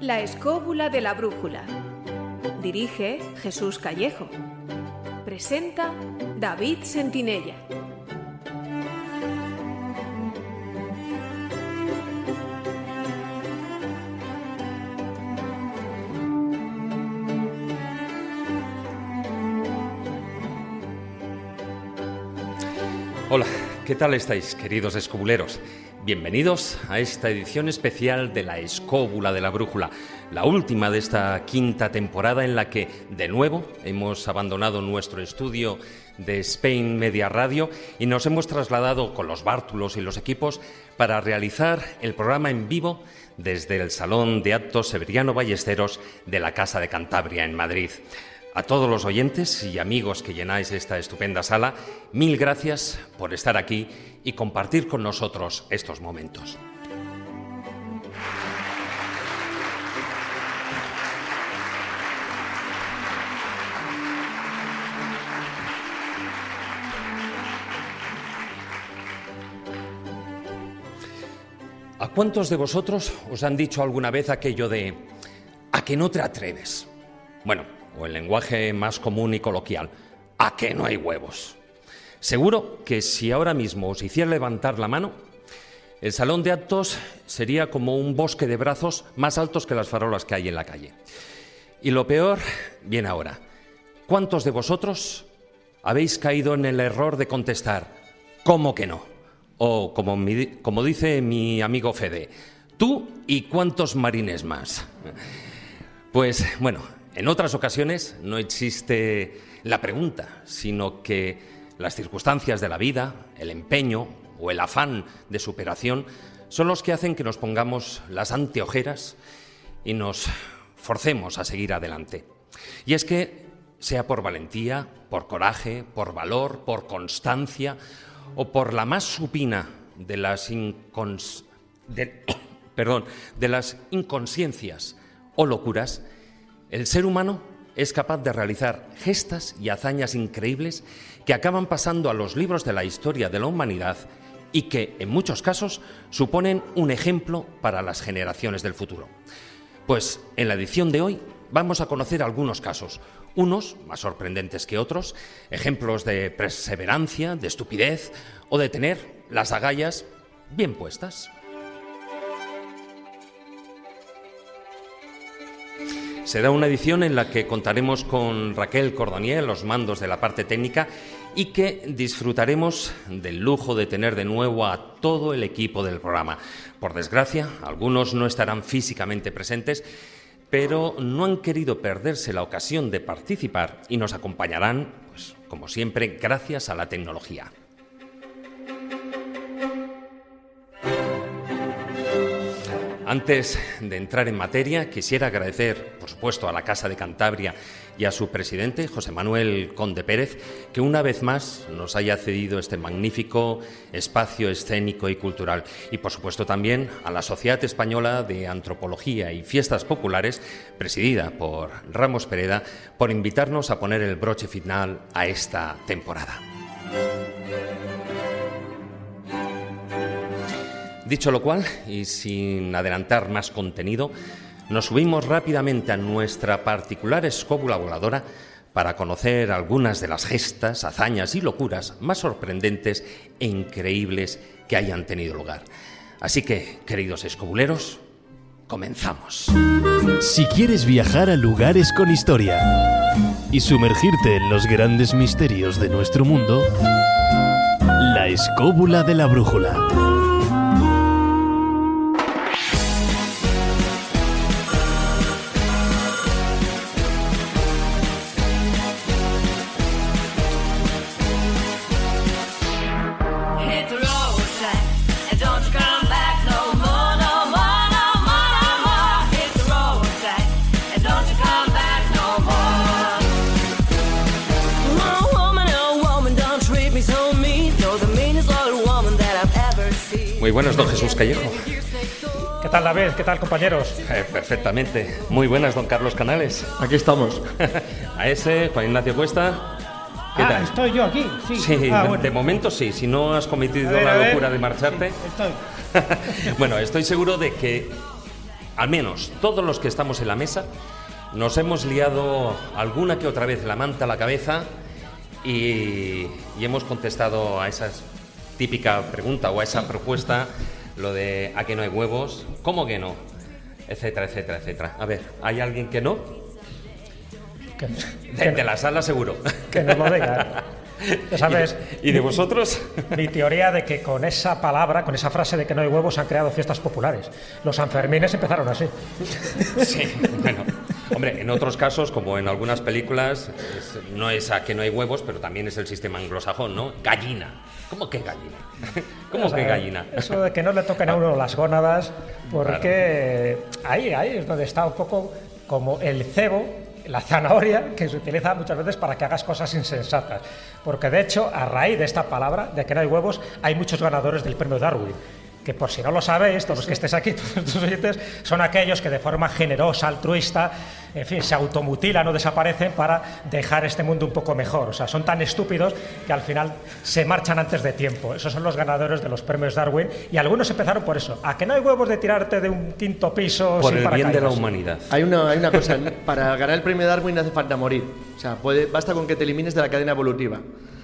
La escóbula de la brújula. Dirige Jesús Callejo. Presenta David Sentinella. Hola, ¿qué tal estáis, queridos escobuleros? Bienvenidos a esta edición especial de la Escóbula de la Brújula, la última de esta quinta temporada en la que, de nuevo, hemos abandonado nuestro estudio de Spain Media Radio y nos hemos trasladado con los bártulos y los equipos para realizar el programa en vivo desde el Salón de Actos Severiano Ballesteros de la Casa de Cantabria en Madrid. A todos los oyentes y amigos que llenáis esta estupenda sala, mil gracias por estar aquí y compartir con nosotros estos momentos. ¿A cuántos de vosotros os han dicho alguna vez aquello de a que no te atreves? Bueno, o el lenguaje más común y coloquial, a que no hay huevos. Seguro que si ahora mismo os hiciera levantar la mano, el salón de actos sería como un bosque de brazos más altos que las farolas que hay en la calle. Y lo peor viene ahora. ¿Cuántos de vosotros habéis caído en el error de contestar, ¿cómo que no? O como, como dice mi amigo Fede, tú y cuántos marines más. Pues bueno, en otras ocasiones no existe la pregunta, sino que las circunstancias de la vida, el empeño o el afán de superación son los que hacen que nos pongamos las anteojeras y nos forcemos a seguir adelante. Y es que, sea por valentía, por coraje, por valor, por constancia o por la más supina de las, las inconsciencias o locuras, el ser humano es capaz de realizar gestas y hazañas increíbles que acaban pasando a los libros de la historia de la humanidad y que, en muchos casos, suponen un ejemplo para las generaciones del futuro. Pues en la edición de hoy vamos a conocer algunos casos, unos más sorprendentes que otros, ejemplos de perseverancia, de estupidez o de tener las agallas bien puestas. Será una edición en la que contaremos con Raquel Cordonier, los mandos de la parte técnica, y que disfrutaremos del lujo de tener de nuevo a todo el equipo del programa. Por desgracia, algunos no estarán físicamente presentes, pero no han querido perderse la ocasión de participar y nos acompañarán, pues, como siempre, gracias a la tecnología. Antes de entrar en materia, quisiera agradecer, por supuesto, a la Casa de Cantabria y a su presidente, José Manuel Conde Pérez, que una vez más nos haya cedido este magnífico espacio escénico y cultural. Y, por supuesto, también a la Sociedad Española de Antropología y Fiestas Populares, presidida por Ramos Pereda, por invitarnos a poner el broche final a esta temporada. Dicho lo cual, y sin adelantar más contenido, nos subimos rápidamente a nuestra particular escóbula voladora para conocer algunas de las gestas, hazañas y locuras más sorprendentes e increíbles que hayan tenido lugar. Así que, queridos escobuleros, comenzamos. Si quieres viajar a lugares con historia y sumergirte en los grandes misterios de nuestro mundo, la escóbula de la brújula. Muy buenas, don Jesús Callejo. ¿Qué tal, la vez? ¿Qué tal, compañeros? Eh, perfectamente. Muy buenas, don Carlos Canales. Aquí estamos. A ese, Juan Ignacio Cuesta. ¿Qué ah, estoy yo aquí, sí. Sí, ah, de momento sí. Si no has cometido la locura de marcharte. estoy. bueno, estoy seguro de que al menos todos los que estamos en la mesa, nos hemos liado alguna que otra vez la manta a la cabeza y, y hemos contestado a esa típica pregunta o a esa propuesta, lo de ¿a que no hay huevos? ¿Cómo que no? Etcétera, etcétera, etcétera. A ver, ¿hay alguien que no? de, de la sala seguro. Que nos lo diga. ¿Sabes? ¿Y de vosotros? Mi teoría de que con esa palabra, con esa frase de que no hay huevos, han creado fiestas populares. Los Sanfermines empezaron así. Sí, bueno. Hombre, en otros casos, como en algunas películas, es- no es a que no hay huevos, pero también es el sistema anglosajón, ¿no? Gallina. ¿Cómo que gallina? ¿Cómo O sea, que gallina? Eso de que no le toquen a uno las gónadas, porque ahí, ahí es donde está un poco como el cebo, la zanahoria, que se utiliza muchas veces para que hagas cosas insensatas. Porque de hecho, a raíz de esta palabra, de que no hay huevos, hay muchos ganadores del premio Darwin. Que por si no lo sabéis, todos los que estéis aquí, todos estos oyentes, son aquellos que de forma generosa, altruista, en fin, se automutilan o desaparecen para dejar este mundo un poco mejor. O sea, son tan estúpidos que al final se marchan antes de tiempo. Esos son los ganadores de los premios Darwin y algunos empezaron por eso. A que no hay huevos de tirarte de un quinto piso Por sin el bien de la paracaídas. humanidad. Hay una, hay una cosa, para ganar el premio Darwin no hace falta morir. O sea, puede, basta con que te elimines de la cadena evolutiva.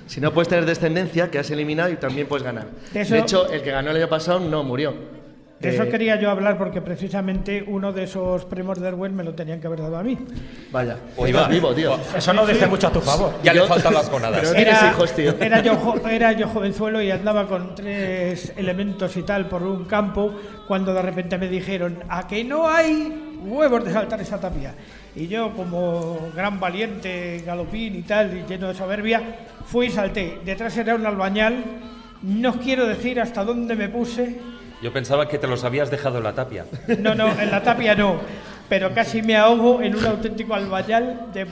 Si no puedes tener descendencia, que has eliminado y también puedes ganar. Eso- De hecho, el que ganó el año pasado no murió. De eso Eh, quería yo hablar porque precisamente uno de esos premios Darwin me lo tenían que haber dado a mí. Vaya, Hoy estás va. vivo, tío. Eso no dice mucho a tu favor. Ya le Yo- faltan las gonadas. Pero- No tienes hijos, tío. Era yo, era yo jovenzuelo y andaba con tres elementos y tal por un campo cuando de repente me dijeron a que no hay huevos de saltar esa tapia. Y yo como gran valiente, galopín y tal, y lleno de soberbia, fui y salté. Detrás era un albañal, no os quiero decir hasta dónde me puse, Yo pensaba que te los habías dejado en la tapia. no, no, en la tapia no, pero casi me ahogo en un auténtico albañal de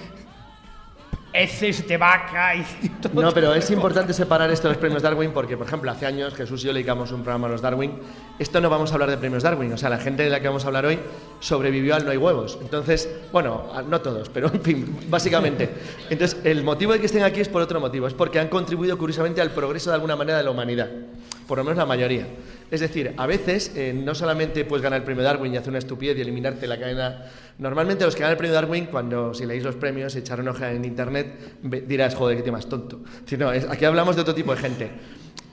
heces de vaca y todo. No, pero es importante separar esto de los premios Darwin porque, por ejemplo, hace años Jesús y yo le dedicamos un programa a los Darwin. Esto no vamos a hablar de premios Darwin, o sea, la gente de la que vamos a hablar hoy sobrevivió al no hay huevos. Entonces, bueno, no todos, pero en fin, básicamente. Entonces, el motivo de que estén aquí es por otro motivo, es porque han contribuido curiosamente al progreso de alguna manera de la humanidad, por lo menos la mayoría. Es decir, a veces eh, no solamente puedes ganar el premio Darwin y hacer una estupidez y eliminarte la cadena. Normalmente los que ganan el premio Darwin, cuando si leéis los premios, echar una hoja en internet, dirás, joder, qué tío más tonto. Si no, es- aquí hablamos de otro tipo de gente.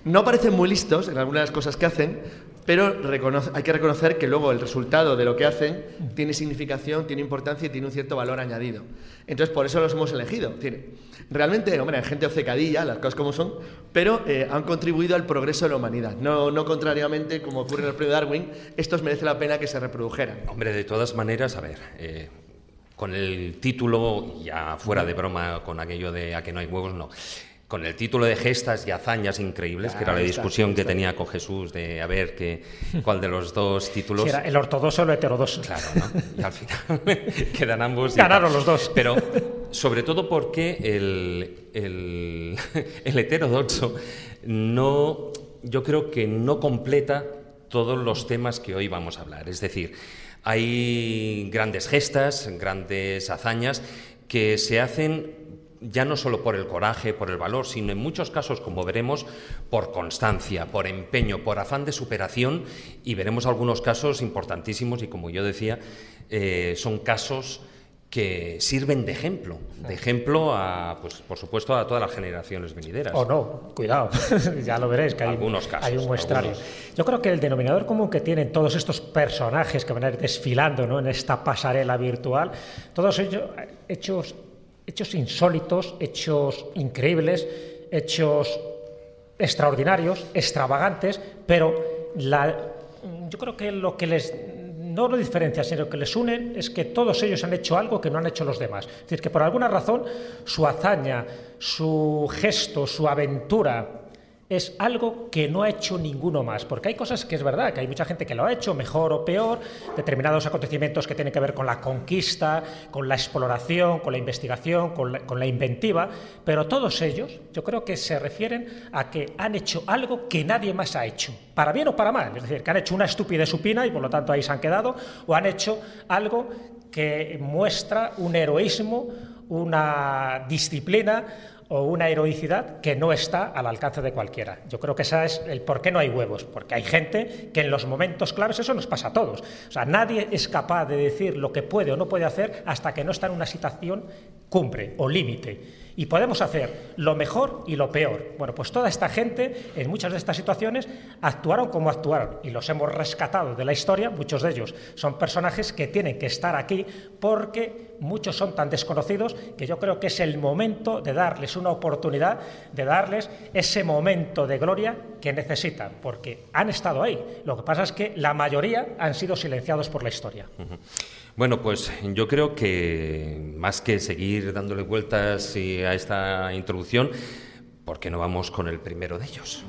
No parecen muy listos en algunas de las cosas que hacen, pero hay que reconocer que luego el resultado de lo que hacen tiene significación, tiene importancia y tiene un cierto valor añadido. Entonces, por eso los hemos elegido. Realmente, hombre, hay gente obcecadilla, las cosas como son, pero eh, han contribuido al progreso de la humanidad. No, no contrariamente, como ocurre en el premio Darwin, estos merece la pena que se reprodujeran. Hombre, de todas maneras, a ver, eh, con el título, ya fuera de broma con aquello de a que no hay huevos, no. Con el título de gestas y hazañas increíbles, que era la está, discusión que tenía con Jesús de a ver qué, cuál de los dos títulos. Si era el ortodoxo o el heterodoxo. Claro, ¿no? Y al final quedan ambos. Ganaron los dos. Pero sobre todo porque el, el, el heterodoxo no, yo creo que no completa todos los temas que hoy vamos a hablar. Es decir, hay grandes gestas, grandes hazañas que se hacen ya no solo por el coraje, por el valor, sino en muchos casos, como veremos, por constancia, por empeño, por afán de superación, y veremos algunos casos importantísimos y, como yo decía, eh, son casos que sirven de ejemplo, de ejemplo a, pues, por supuesto, a todas las generaciones venideras. O no, cuidado, ya lo veréis, que hay, Algunos casos, hay un muestrario. algunos. Yo creo que el denominador común que tienen todos estos personajes que van a ir desfilando ¿no? en esta pasarela virtual, todos ellos hechos, hechos insólitos, hechos increíbles, hechos extraordinarios, extravagantes, pero la, yo creo que lo que les no lo diferencia, sino que les unen es que todos ellos han hecho algo que no han hecho los demás. Es decir, que por alguna razón su hazaña, su gesto, su aventura es algo que no ha hecho ninguno más. Porque hay cosas que es verdad, que hay mucha gente que lo ha hecho mejor o peor, determinados acontecimientos que tienen que ver con la conquista, con la exploración, con la investigación, con la, inventiva, pero todos ellos yo creo que se refieren a que han hecho algo que nadie más ha hecho, para bien o para mal. Es decir, que han hecho una estupidez supina y por lo tanto ahí se han quedado, o han hecho algo que muestra un heroísmo, una disciplina o una heroicidad que no está al alcance de cualquiera. Yo creo que esa es el por qué no hay huevos, porque hay gente que en los momentos claves eso nos pasa a todos. O sea, nadie es capaz de decir lo que puede o no puede hacer hasta que no está en una situación cumbre o límite y podemos hacer lo mejor y lo peor. Bueno, pues toda esta gente en muchas de estas situaciones actuaron como actuaron y los hemos rescatado de la historia. Muchos de ellos son personajes que tienen que estar aquí porque muchos son tan desconocidos que yo creo que es el momento de darles una oportunidad, de darles ese momento de gloria que necesitan, porque han estado ahí. Lo que pasa es que la mayoría han sido silenciados por la historia. Bueno, pues yo creo que más que seguir dándole vueltas a esta introducción, ¿por qué no vamos con el primero de ellos?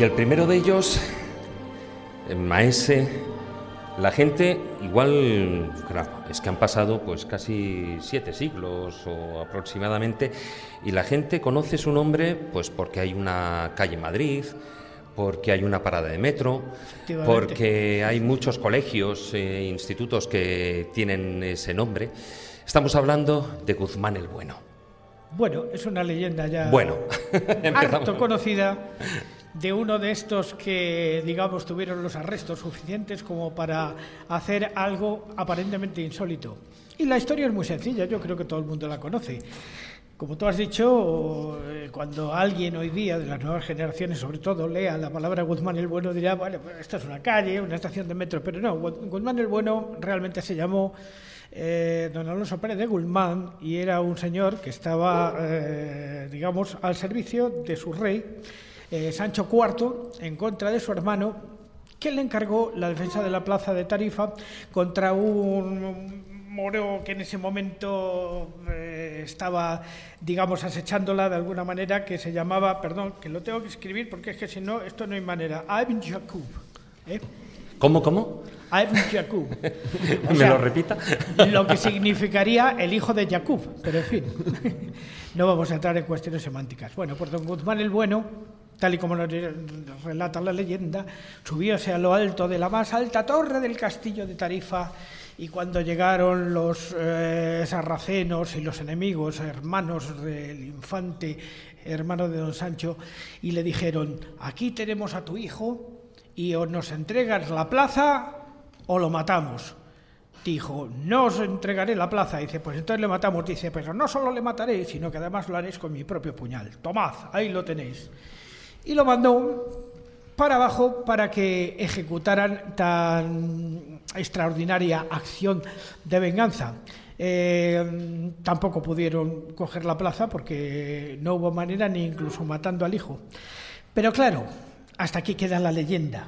Y el primero de ellos, Maese, la gente igual, claro, es que han pasado pues casi siete siglos o aproximadamente y la gente conoce su nombre pues porque hay una calle en Madrid, porque hay una parada de metro, porque hay muchos colegios e institutos que tienen ese nombre. Estamos hablando de Guzmán el Bueno. Bueno, es una leyenda ya bueno, harto conocida de uno de estos que, digamos, tuvieron los arrestos suficientes como para hacer algo aparentemente insólito. Y la historia es muy sencilla, yo creo que todo el mundo la conoce. Como tú has dicho, eh, cuando alguien hoy día, de las nuevas generaciones sobre todo, lea la palabra Guzmán el Bueno, dirá, bueno, pues esto es una calle, una estación de metro, pero no, Guzmán el Bueno realmente se llamó eh, don Alonso Pérez de Guzmán y era un señor que estaba, eh, digamos, al servicio de su rey eh, Sancho IV en contra de su hermano, que le encargó la defensa de la plaza de Tarifa contra un moro que en ese momento eh, estaba, digamos, acechándola de alguna manera, que se llamaba, perdón, que lo tengo que escribir porque es que si no, esto no hay manera, Ibn Yaqub. ¿eh? ¿Cómo, cómo? Ibn Yaqub. ¿Me lo repita? lo que significaría el hijo de Yaqub, pero en fin, no vamos a entrar en cuestiones semánticas. Bueno, por don Guzmán el Bueno tal y como lo relata la leyenda, subióse a lo alto de la más alta torre del castillo de Tarifa y cuando llegaron los eh, sarracenos y los enemigos, hermanos del infante, hermano de don Sancho, y le dijeron, aquí tenemos a tu hijo y o nos entregas la plaza o lo matamos. Dijo, no os entregaré la plaza. Dice, pues entonces le matamos. Dice, pero no solo le mataré, sino que además lo haréis con mi propio puñal. Tomad, ahí lo tenéis y lo mandó para abajo para que ejecutaran tan extraordinaria acción de venganza. Eh, tampoco pudieron coger la plaza porque no hubo manera ni incluso matando al hijo. Pero claro, hasta aquí queda la leyenda.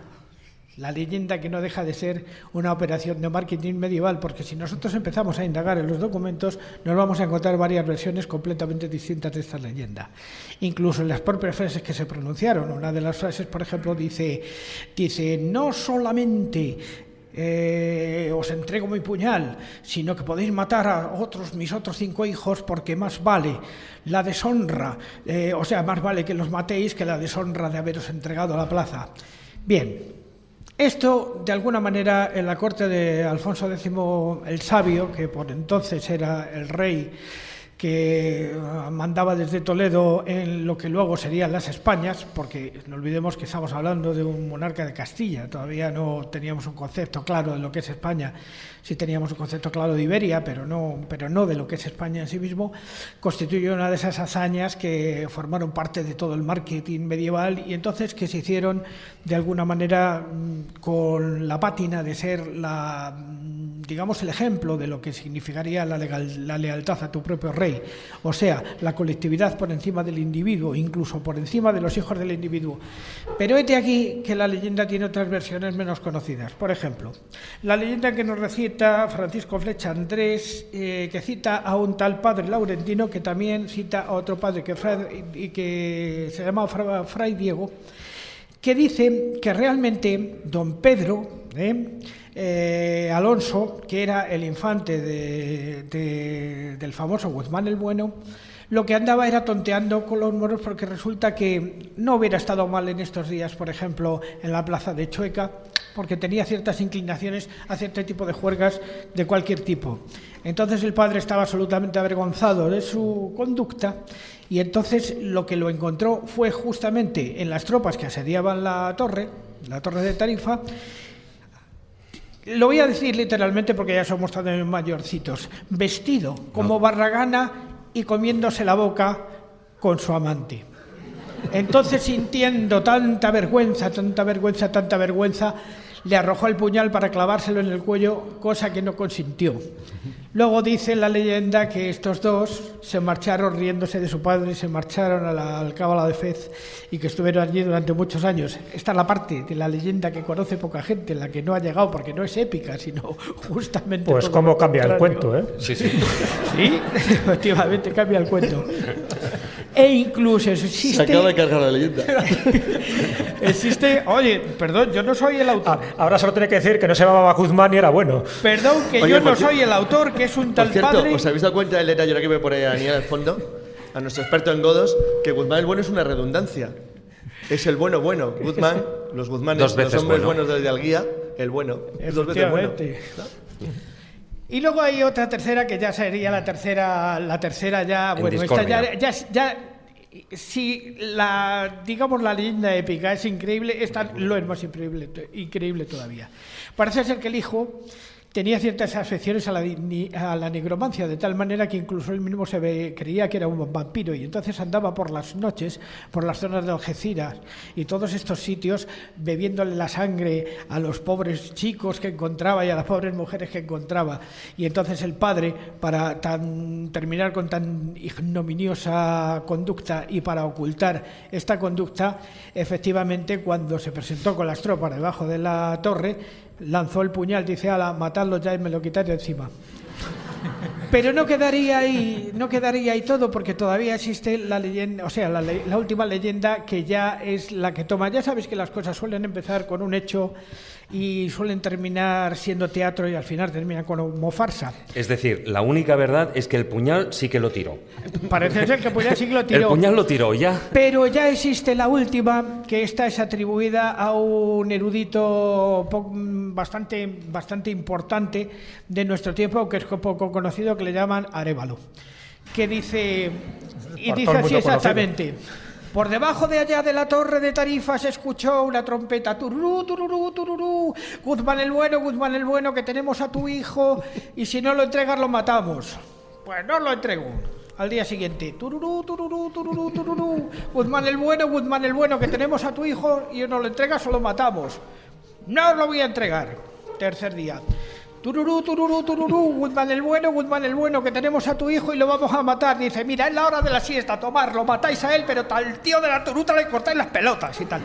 La leyenda que no deja de ser una operación de marketing medieval, porque si nosotros empezamos a indagar en los documentos, nos vamos a encontrar varias versiones completamente distintas de esta leyenda. Incluso en las propias frases que se pronunciaron. Una de las frases, por ejemplo, dice, dice no solamente eh, os entrego mi puñal, sino que podéis matar a otros, mis otros cinco hijos, porque más vale la deshonra, eh, o sea, más vale que los matéis que la deshonra de haberos entregado a la plaza. Bien, esto, de alguna manera, en la corte de Alfonso X el Sabio, que por entonces era el rey que ah, mandaba desde Toledo en lo que luego serían las Españas, porque no olvidemos que estamos hablando de un monarca de Castilla, todavía no teníamos un concepto claro de lo que es España, sí teníamos un concepto claro de Iberia, pero no, pero no de lo que es España en sí mismo, constituye una de esas hazañas que formaron parte de todo el marketing medieval y entonces que se hicieron de alguna manera mm, con la pátina de ser la digamos, el ejemplo de lo que significaría la, la lealtad a tu propio rey, o sea, la colectividad por encima del individuo, incluso por encima de los hijos del individuo. Pero de aquí que la leyenda tiene otras versiones menos conocidas. Por ejemplo, la leyenda que nos recita Francisco Flecha Andrés, eh, que cita a un tal padre laurentino, que también cita a otro padre que, se llamaba Fray Diego, que dice que realmente don Pedro ¿eh? Eh, Alonso, que era el infante de- del famoso Guzmán el Bueno, lo que andaba era tonteando con los moros porque resulta que no hubiera estado mal en estos días, por ejemplo, en la plaza de Chueca, porque tenía ciertas inclinaciones a cierto tipo de juergas de cualquier tipo. Entonces el padre estaba absolutamente avergonzado de su conducta y entonces lo que lo encontró fue justamente en las tropas que asediaban la torre, la torre de Tarifa, lo voy a decir literalmente porque ya somos también mayorcitos. Vestido como barragana y comiéndose la boca con su amante. Entonces, sintiendo tanta vergüenza, tanta vergüenza, tanta vergüenza, le arrojó el puñal para clavárselo en el cuello, cosa que no consintió. Luego dice la leyenda que estos dos se marcharon riéndose de su padre, se marcharon a la Alcábala de Fez y que estuvieron allí durante muchos años. Esta es la parte de la leyenda que conoce poca gente, la que no ha llegado porque no es épica, sino justamente. Pues todo cómo lo cambia el cuento, ¿eh? Sí, sí. Sí, efectivamente cambia el cuento. E incluso existe. Se acaba de cargar la leyenda. Existe. Oye, perdón, yo no soy el autor. Ah, ahora solo tiene que decir que no se llamaba Guzmán y era bueno. Perdón, que Oye, yo por no soy el autor, que es un Por tal cierto, padre. ¿os habéis dado cuenta, Elena, yo ahora que me pone a Daniel al fondo, a nuestro experto en godos, que Guzmán el bueno es una redundancia? Es el bueno bueno. Guzmán, los Guzmanes, Dos veces los hombres bueno. buenos de Alguía, el bueno. Es dos veces bueno. Efectivamente. Y luego hay otra tercera que ya sería la tercera, la tercera ya, En bueno, esta ya, ya- si la, digamos, la leyenda épica es increíble, esta lo es más increíble, increíble todavía. Parece ser que el hijo tenía ciertas afecciones a la, a la nigromancia, de tal manera que incluso él mismo se creía que era un vampiro y entonces andaba por las noches, por las zonas de Algeciras y todos estos sitios, bebiéndole la sangre a los pobres chicos que encontraba y a las pobres mujeres que encontraba. Y entonces el padre, para tan, terminar con tan ignominiosa conducta y para ocultar esta conducta, efectivamente cuando se presentó con las tropas debajo de la torre, lanzó el puñal, dice, ala, matadlo ya y me lo quitáis de encima. Pero no quedaría ahí, no quedaría ahí todo, porque todavía existe la leyenda, o sea, la, la última leyenda que ya es la que toma. Ya sabéis que las cosas suelen empezar con un hecho y suelen terminar siendo teatro y al final terminan como farsa. Es decir, la única verdad es que el puñal sí que lo tiró. Parece ser que pues ya sí que lo El tiró. puñal lo tiró ya. Pero ya existe la última, que esta es atribuida a un erudito bastante, bastante importante de nuestro tiempo, que es poco conocido, que le llaman Arevalo. Que dice, y Por dice el así conocido. Por debajo de allá de la torre de Tarifa se escuchó una trompeta. Tururú, tururú, tururú. Guzmán el bueno, Guzmán el bueno, que tenemos a tu hijo y si no lo entregas lo matamos. Pues no lo entrego. Al día siguiente, tururú, tururú, tururú, tururú. Guzmán el bueno, Guzmán el bueno, que tenemos a tu hijo y no lo entregas o lo matamos. No os lo voy a entregar. Tercer día. Tururú, tururú, tururú, Guzmán el bueno, Guzmán el bueno, que tenemos a tu hijo y lo vamos a matar. Dice, mira, es la hora de la siesta, tomar, lo matáis a él, pero tal tío de la turuta le cortáis las pelotas y tal.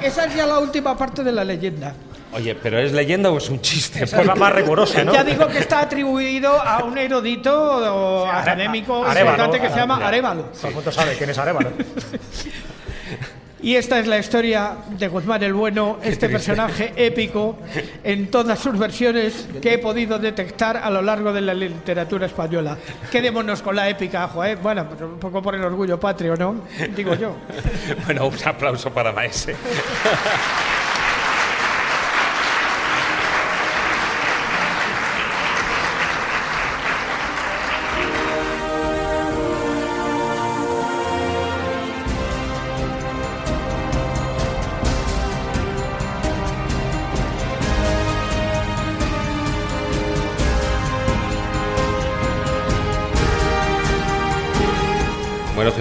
Esa es ya la última parte de la leyenda. Oye, ¿pero es leyenda o es un chiste? Es la más rigurosa, ¿no? Ya digo que está atribuido a un erudito o académico importante que se llama. Arevalo. Todo el mundo sabe quién es Arevalo. Y esta es la historia de Guzmán el Bueno, este personaje épico en todas sus versiones que he podido detectar a lo largo de la literatura española. Quedémonos con la épica, Joder. Bueno, pues un poco por el orgullo patrio, ¿no? Digo yo. Bueno, un aplauso para Maese.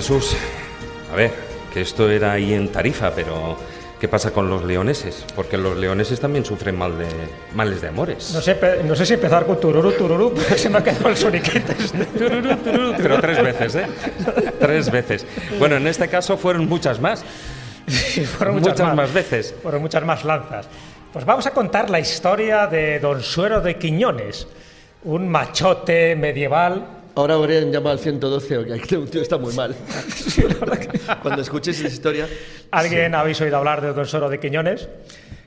Jesús, a ver, que esto era ahí en Tarifa, pero ¿qué pasa con los leoneses? Porque los leoneses también sufren mal de, males de amores. No sé, no sé si empezar con tururú, tururú, pero se me ha quedado el soniquete. Tururú, tururú, Pero tres veces, ¿eh? Tres veces. Bueno, en este caso fueron muchas más. Sí, fueron muchas, Muchas más veces. Fueron muchas más lanzas. Pues vamos a contar la historia de Don Suero de Quiñones, un machote medieval Ahora habrían llamado al 112 o que aquí un tío está muy mal. Cuando escuches esa historia. ¿Alguien habéis oído hablar de Don Soro de Quiñones?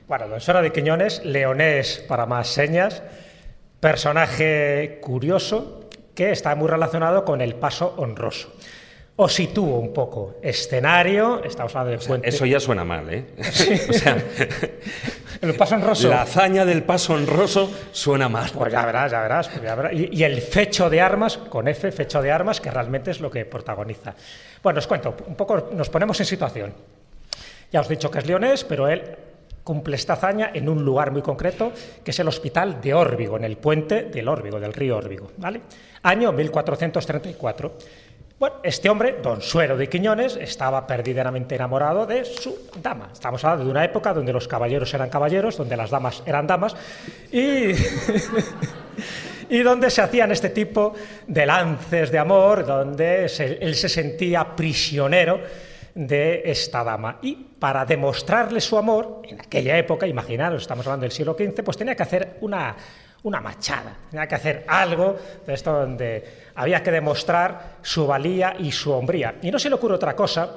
Bueno, Don Soro de Quiñones, leonés para más señas, personaje curioso que está muy relacionado con el paso honroso. Os sitúo un poco. Escenario, estamos hablando de puente. Eso ya suena mal, ¿eh? o sea, el paso honroso. La hazaña del paso honroso suena mal. Pues ya verás, ya verás. pues ya verás. Y, y el fecho de armas, con F, fecho de armas, que realmente es lo que protagoniza. Bueno, os cuento, un poco nos ponemos en situación. Ya os he dicho que es leonés, pero él cumple esta hazaña en un lugar muy concreto, que es el hospital de Órbigo, en el puente del Órbigo, del río Órbigo. ¿vale? Año 1434. Bueno, este hombre, don Suero de Quiñones, estaba perdidamente enamorado de su dama. Estamos hablando de una época donde los caballeros eran caballeros, donde las damas eran damas, y, y donde se hacían este tipo de lances de amor, donde él se sentía prisionero de esta dama. Y para demostrarle su amor, en aquella época, imaginaros, estamos hablando del siglo XV, pues tenía que hacer una, una machada, tenía que hacer algo de esto donde había que demostrar su valía y su hombría. Y no se le ocurre otra cosa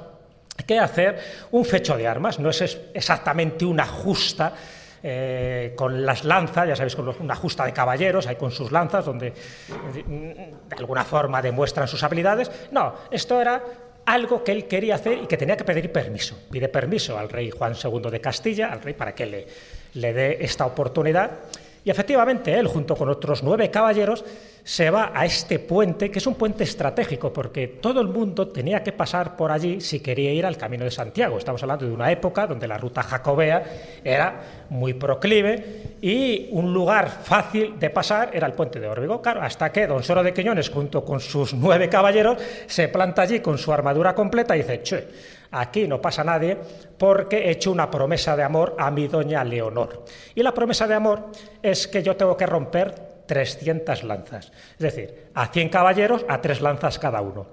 que hacer un fecho de armas, no es exactamente una justa. eh, con las lanzas, ya sabéis, con una justa de caballeros, ahí con sus lanzas, donde de alguna forma demuestran sus habilidades. No, esto era algo que él quería hacer y que tenía que pedir permiso. Pide permiso al rey Juan II de Castilla, al rey, para que le, le dé esta oportunidad. Y efectivamente, él, junto con otros nueve caballeros, se va a este puente, que es un puente estratégico, porque todo el mundo tenía que pasar por allí si quería ir al Camino de Santiago. Estamos hablando de una época donde la ruta jacobea era muy proclive y un lugar fácil de pasar era el puente de Órbigo. Hasta que don Soro de Quiñones, junto con sus nueve caballeros, se planta allí con su armadura completa y dice, che, aquí no pasa nadie porque he hecho una promesa de amor a mi doña Leonor. Y la promesa de amor es que yo tengo que romper 300 lanzas. Es decir, a 100 caballeros, a tres lanzas cada uno.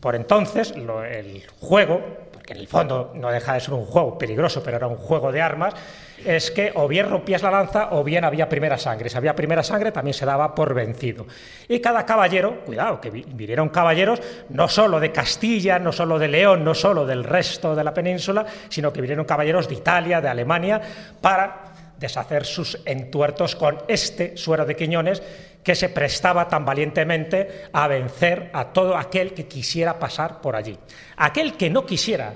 Por entonces, el juego, porque en el fondo no deja de ser un juego peligroso, pero era un juego de armas, es que o bien rompías la lanza o bien había primera sangre. Si había primera sangre, también se daba por vencido. Y cada caballero, cuidado, que vi- vinieron caballeros no solo de Castilla, no solo de León, no solo del resto de la península, sino que vinieron caballeros de Italia, de Alemania, para deshacer sus entuertos con este suero de Quiñones que se prestaba tan valientemente a vencer a todo aquel que quisiera pasar por allí. Aquel que no quisiera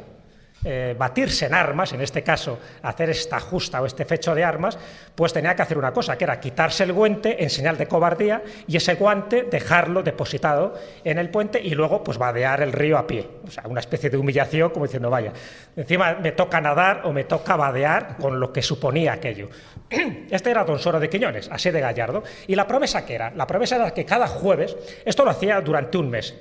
eh, batirse en armas, en este caso hacer esta justa o este fecho de armas, pues tenía que hacer una cosa, que era quitarse el guante en señal de cobardía y ese guante dejarlo depositado en el puente y luego pues vadear el río a pie. O sea, una especie de humillación como diciendo, vaya, encima me toca nadar o me toca vadear con lo que suponía aquello. Este era Don Soro de Quiñones, así de gallardo. ¿Y la promesa que era? La promesa era que cada jueves, esto lo hacía durante un mes,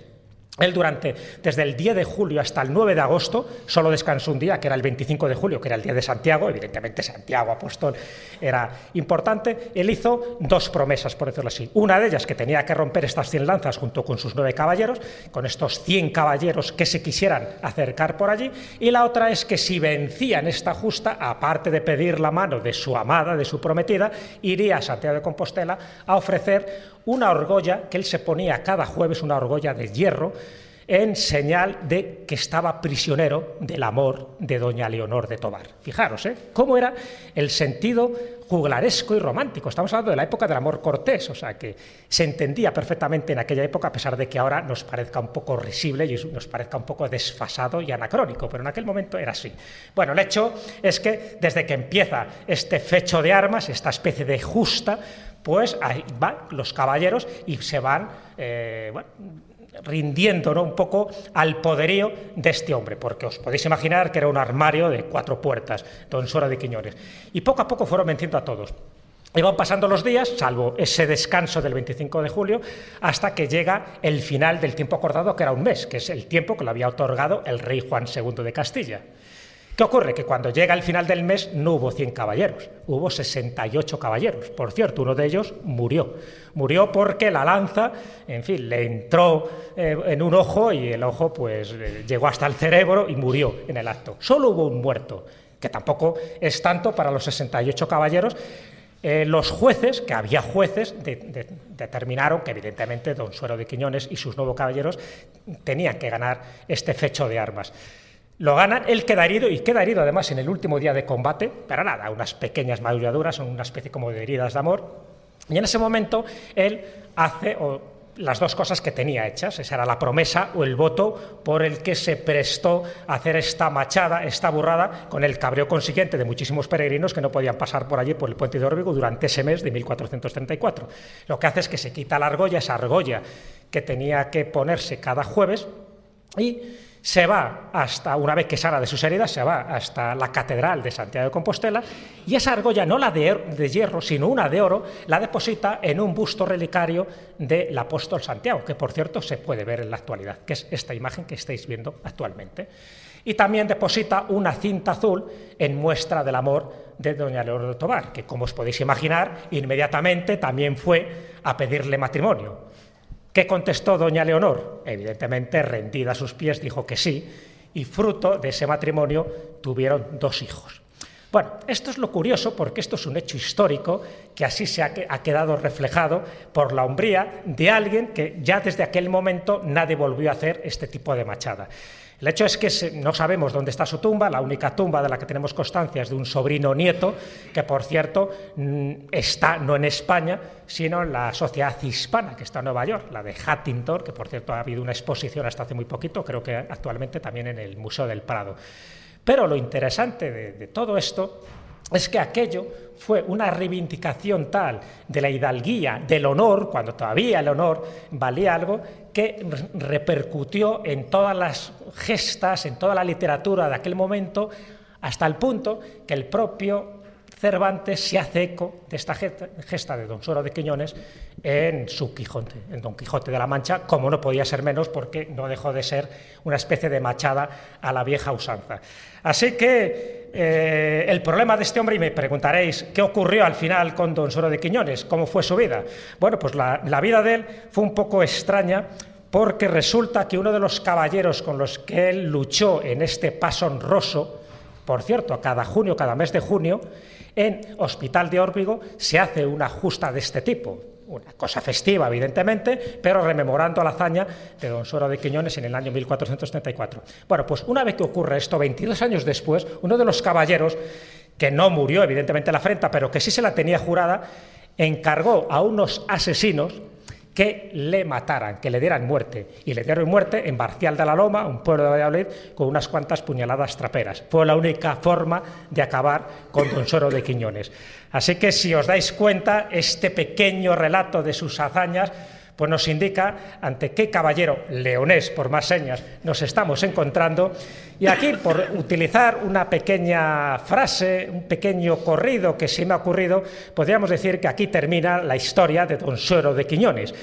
él durante, desde el 10 de julio hasta el 9 de agosto, solo descansó un día, que era el 25 de julio, que era el día de Santiago, evidentemente Santiago Apóstol era importante, él hizo dos promesas, por decirlo así. Una de ellas, que tenía que romper estas 100 lanzas junto con sus nueve caballeros, con estos 100 caballeros que se quisieran acercar por allí, y la otra es que si vencían esta justa, aparte de pedir la mano de su amada, de su prometida, iría a Santiago de Compostela a ofrecer una argolla que él se ponía cada jueves, una argolla de hierro, en señal de que estaba prisionero del amor de doña Leonor de Tobar. Fijaros, ¿eh? Cómo era el sentido juglaresco y romántico. Estamos hablando de la época del amor cortés, o sea que se entendía perfectamente en aquella época, a pesar de que ahora nos parezca un poco risible y nos parezca un poco desfasado y anacrónico, pero en aquel momento era así. Bueno, el hecho es que desde que empieza este fecho de armas, esta especie de justa, pues ahí van los caballeros y se van, eh, rindiendo ¿no? un poco al poderío de este hombre, porque os podéis imaginar que era un armario de cuatro puertas, don Sora de Quiñones. Y poco a poco fueron venciendo a todos. Iban pasando los días, salvo ese descanso del 25 de julio, hasta que llega el final del tiempo acordado, que era un mes, que es el tiempo que le había otorgado el rey Juan II de Castilla. ¿Qué ocurre? Que cuando llega el final del mes no hubo 100 caballeros, hubo 68 caballeros. Por cierto, uno de ellos murió. Murió porque la lanza, en fin, le entró eh, en un ojo y el ojo pues eh, llegó hasta el cerebro y murió en el acto. Solo hubo un muerto, que tampoco es tanto para los 68 caballeros, Eh, los jueces, que había jueces, determinaron que evidentemente don Suero de Quiñones y sus nuevos caballeros tenían que ganar este fecho de armas. Lo ganan, él queda herido y queda herido además en el último día de combate, pero nada, unas pequeñas madulladuras, son una especie como de heridas de amor. Y en ese momento él hace, las dos cosas que tenía hechas. Esa era la promesa o el voto por el que se prestó a hacer esta machada, esta burrada, con el cabreo consiguiente de muchísimos peregrinos que no podían pasar por allí, por el puente de Órbigo, durante ese mes de 1434. Lo que hace es que se quita la argolla, esa argolla que tenía que ponerse cada jueves, y se va hasta, una vez que sana de sus heridas, se va hasta la Catedral de Santiago de Compostela y esa argolla, no la de, hierro, sino una de oro, la deposita en un busto relicario del apóstol Santiago, que por cierto se puede ver en la actualidad, que es esta imagen que estáis viendo actualmente. Y también deposita una cinta azul en muestra del amor de doña Leonor de Tobar, que como os podéis imaginar, inmediatamente también fue a pedirle matrimonio. ¿Qué contestó doña Leonor? Evidentemente, rendida a sus pies, dijo que sí, y fruto de ese matrimonio tuvieron dos hijos. Bueno, esto es lo curioso porque esto es un hecho histórico que así se ha, quedado reflejado por la hombría de alguien que ya desde aquel momento nadie volvió a hacer este tipo de machada. El hecho es que no sabemos dónde está su tumba, la única tumba de la que tenemos constancia es de un sobrino nieto, que por cierto mm, está no en España, sino en la sociedad hispana, que está en Nueva York, la de Huntington, que por cierto ha habido una exposición hasta hace muy poquito, creo que actualmente también en el Museo del Prado. Pero lo interesante de todo esto es que aquello fue una reivindicación tal de la hidalguía, del honor, cuando todavía el honor valía algo, que repercutió en todas las gestas, en toda la literatura de aquel momento, hasta el punto que el propio Cervantes se hace eco de esta gesta de Don Suero de Quiñones en su Quijote, en Don Quijote de la Mancha, como no podía ser menos porque no dejó de ser una especie de machada a la vieja usanza. Así que eh, el problema de este hombre, y me preguntaréis, ¿qué ocurrió al final con Don Suero de Quiñones? ¿Cómo fue su vida? Bueno, pues la, la vida de él fue un poco extraña porque resulta que uno de los caballeros con los que él luchó en este paso honroso, por cierto, cada junio, cada mes de junio, en Hospital de Órbigo se hace una justa de este tipo, una cosa festiva, evidentemente, pero rememorando la hazaña de don Suero de Quiñones en el año 1434. Bueno, pues una vez que ocurre esto, 22 años después, uno de los caballeros, que no murió evidentemente la afrenta, pero que sí se la tenía jurada, encargó a unos asesinos que le mataran, que le dieran muerte. Y le dieron muerte en Barcial de la Loma, un pueblo de Valladolid, con unas cuantas puñaladas traperas. Fue la única forma de acabar con Don Soro de Quiñones. Así que si os dais cuenta, este pequeño relato de sus hazañas pues nos indica ante qué caballero leonés, por más señas, nos estamos encontrando. Y aquí, por utilizar una pequeña frase, un pequeño corrido que se me ha ocurrido, podríamos decir que aquí termina la historia de Don Suero de Quiñones,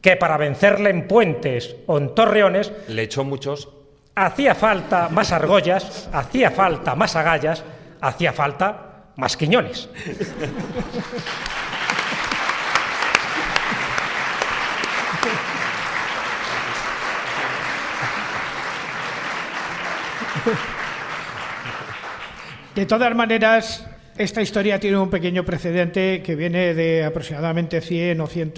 que para vencerle en puentes o en torreones... Le echó muchos. Hacía falta más argollas, hacía falta más agallas, hacía falta más quiñones. De todas maneras, esta historia tiene un pequeño precedente que viene de aproximadamente 100 o 100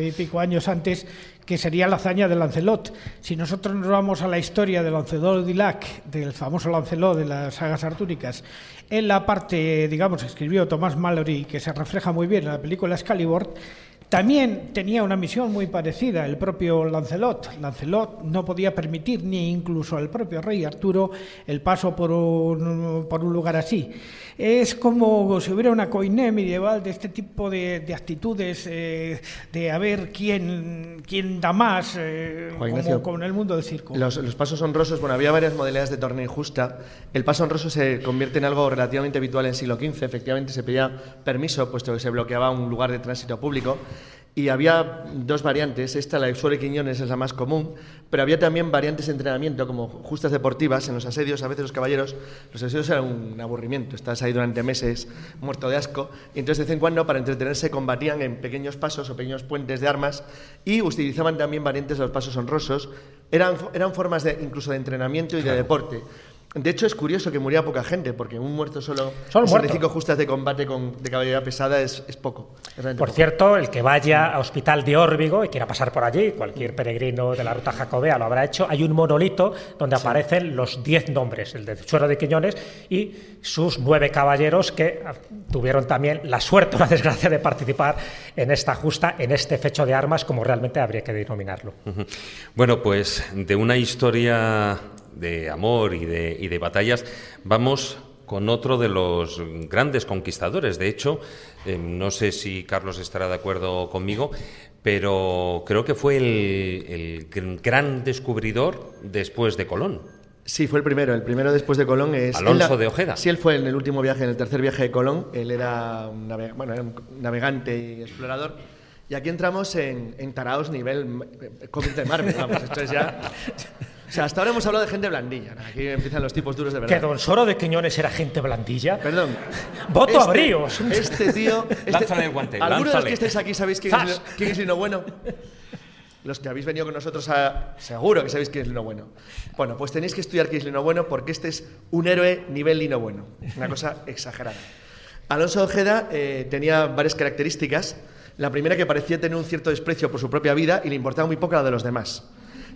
y pico años antes, que sería la hazaña de Lancelot. Si nosotros nos vamos a la historia de Lancelot Dilac, del famoso Lancelot de las sagas artúricas, en la parte, digamos, escribió Tomás Mallory, que se refleja muy bien en la película Excalibur, también tenía una misión muy parecida el propio Lancelot. Lancelot no podía permitir, ni incluso al propio rey Arturo, el paso por un, por un lugar así. Es como si hubiera una coiné medieval de este tipo de, actitudes, eh, de a ver quién, quién da más, eh, como, en el mundo del circo. Los, los, pasos honrosos, bueno, había varias modalidades de torneo injusta. El paso honroso se convierte en algo relativamente habitual en el siglo XV. Efectivamente, se pedía permiso, puesto que se bloqueaba un lugar de tránsito público. Y había dos variantes, esta, la de Suárez Quiñones, es la más común, pero había también variantes de entrenamiento, como justas deportivas, en los asedios, a veces los caballeros, los asedios eran un aburrimiento, estás ahí durante meses muerto de asco, y entonces de vez en cuando para entretenerse combatían en pequeños pasos o pequeños puentes de armas y utilizaban también variantes de los pasos honrosos, eran, eran formas de, incluso de entrenamiento y de deporte. De hecho, es curioso que muriera poca gente, porque un muerto solo, Solo muerto. 75 justas de combate con, de caballería pesada es, es poco. es Por poco. cierto, el que vaya a Hospital de Órbigo y quiera pasar por allí, cualquier peregrino de la ruta jacobea lo habrá hecho, hay un monolito donde aparecen los 10 nombres, el de Suero de Quiñones y sus nueve caballeros que tuvieron también la suerte o la desgracia de participar en esta justa, en este fecho de armas, como realmente habría que denominarlo. Bueno, pues de una historia de amor y de, y de batallas vamos con otro de los grandes conquistadores. De hecho, eh, no sé si Carlos estará de acuerdo conmigo, pero creo que fue el, el gr- gran descubridor después de Colón. Sí, fue el primero. El primero después de Colón es. Alonso él- de Ojeda. Sí, él fue en el último viaje, en el tercer viaje de Colón. Él era bueno, era un navegante y explorador. Y aquí entramos en, en taraos nivel eh, cómic de Marvel. Vamos, esto es ya. O sea, hasta ahora hemos hablado de gente blandilla. ¿no? Aquí empiezan los tipos duros de verdad. Que don Soro de Quiñones era gente blandilla. Perdón. Voto a bríos. Este tío. Este, Lánzale el guante, ¿Alguno de los que estáis aquí sabéis quién es, ¡Zas! quién es Lino Bueno? Los que habéis venido con nosotros, a- seguro que sabéis quién es Lino Bueno. Bueno, pues tenéis que estudiar quién es Lino Bueno porque este es un héroe nivel Lino Bueno. Una cosa exagerada. Alonso Ojeda eh, tenía varias características. La primera que parecía tener un cierto desprecio por su propia vida y le importaba muy poco la de los demás.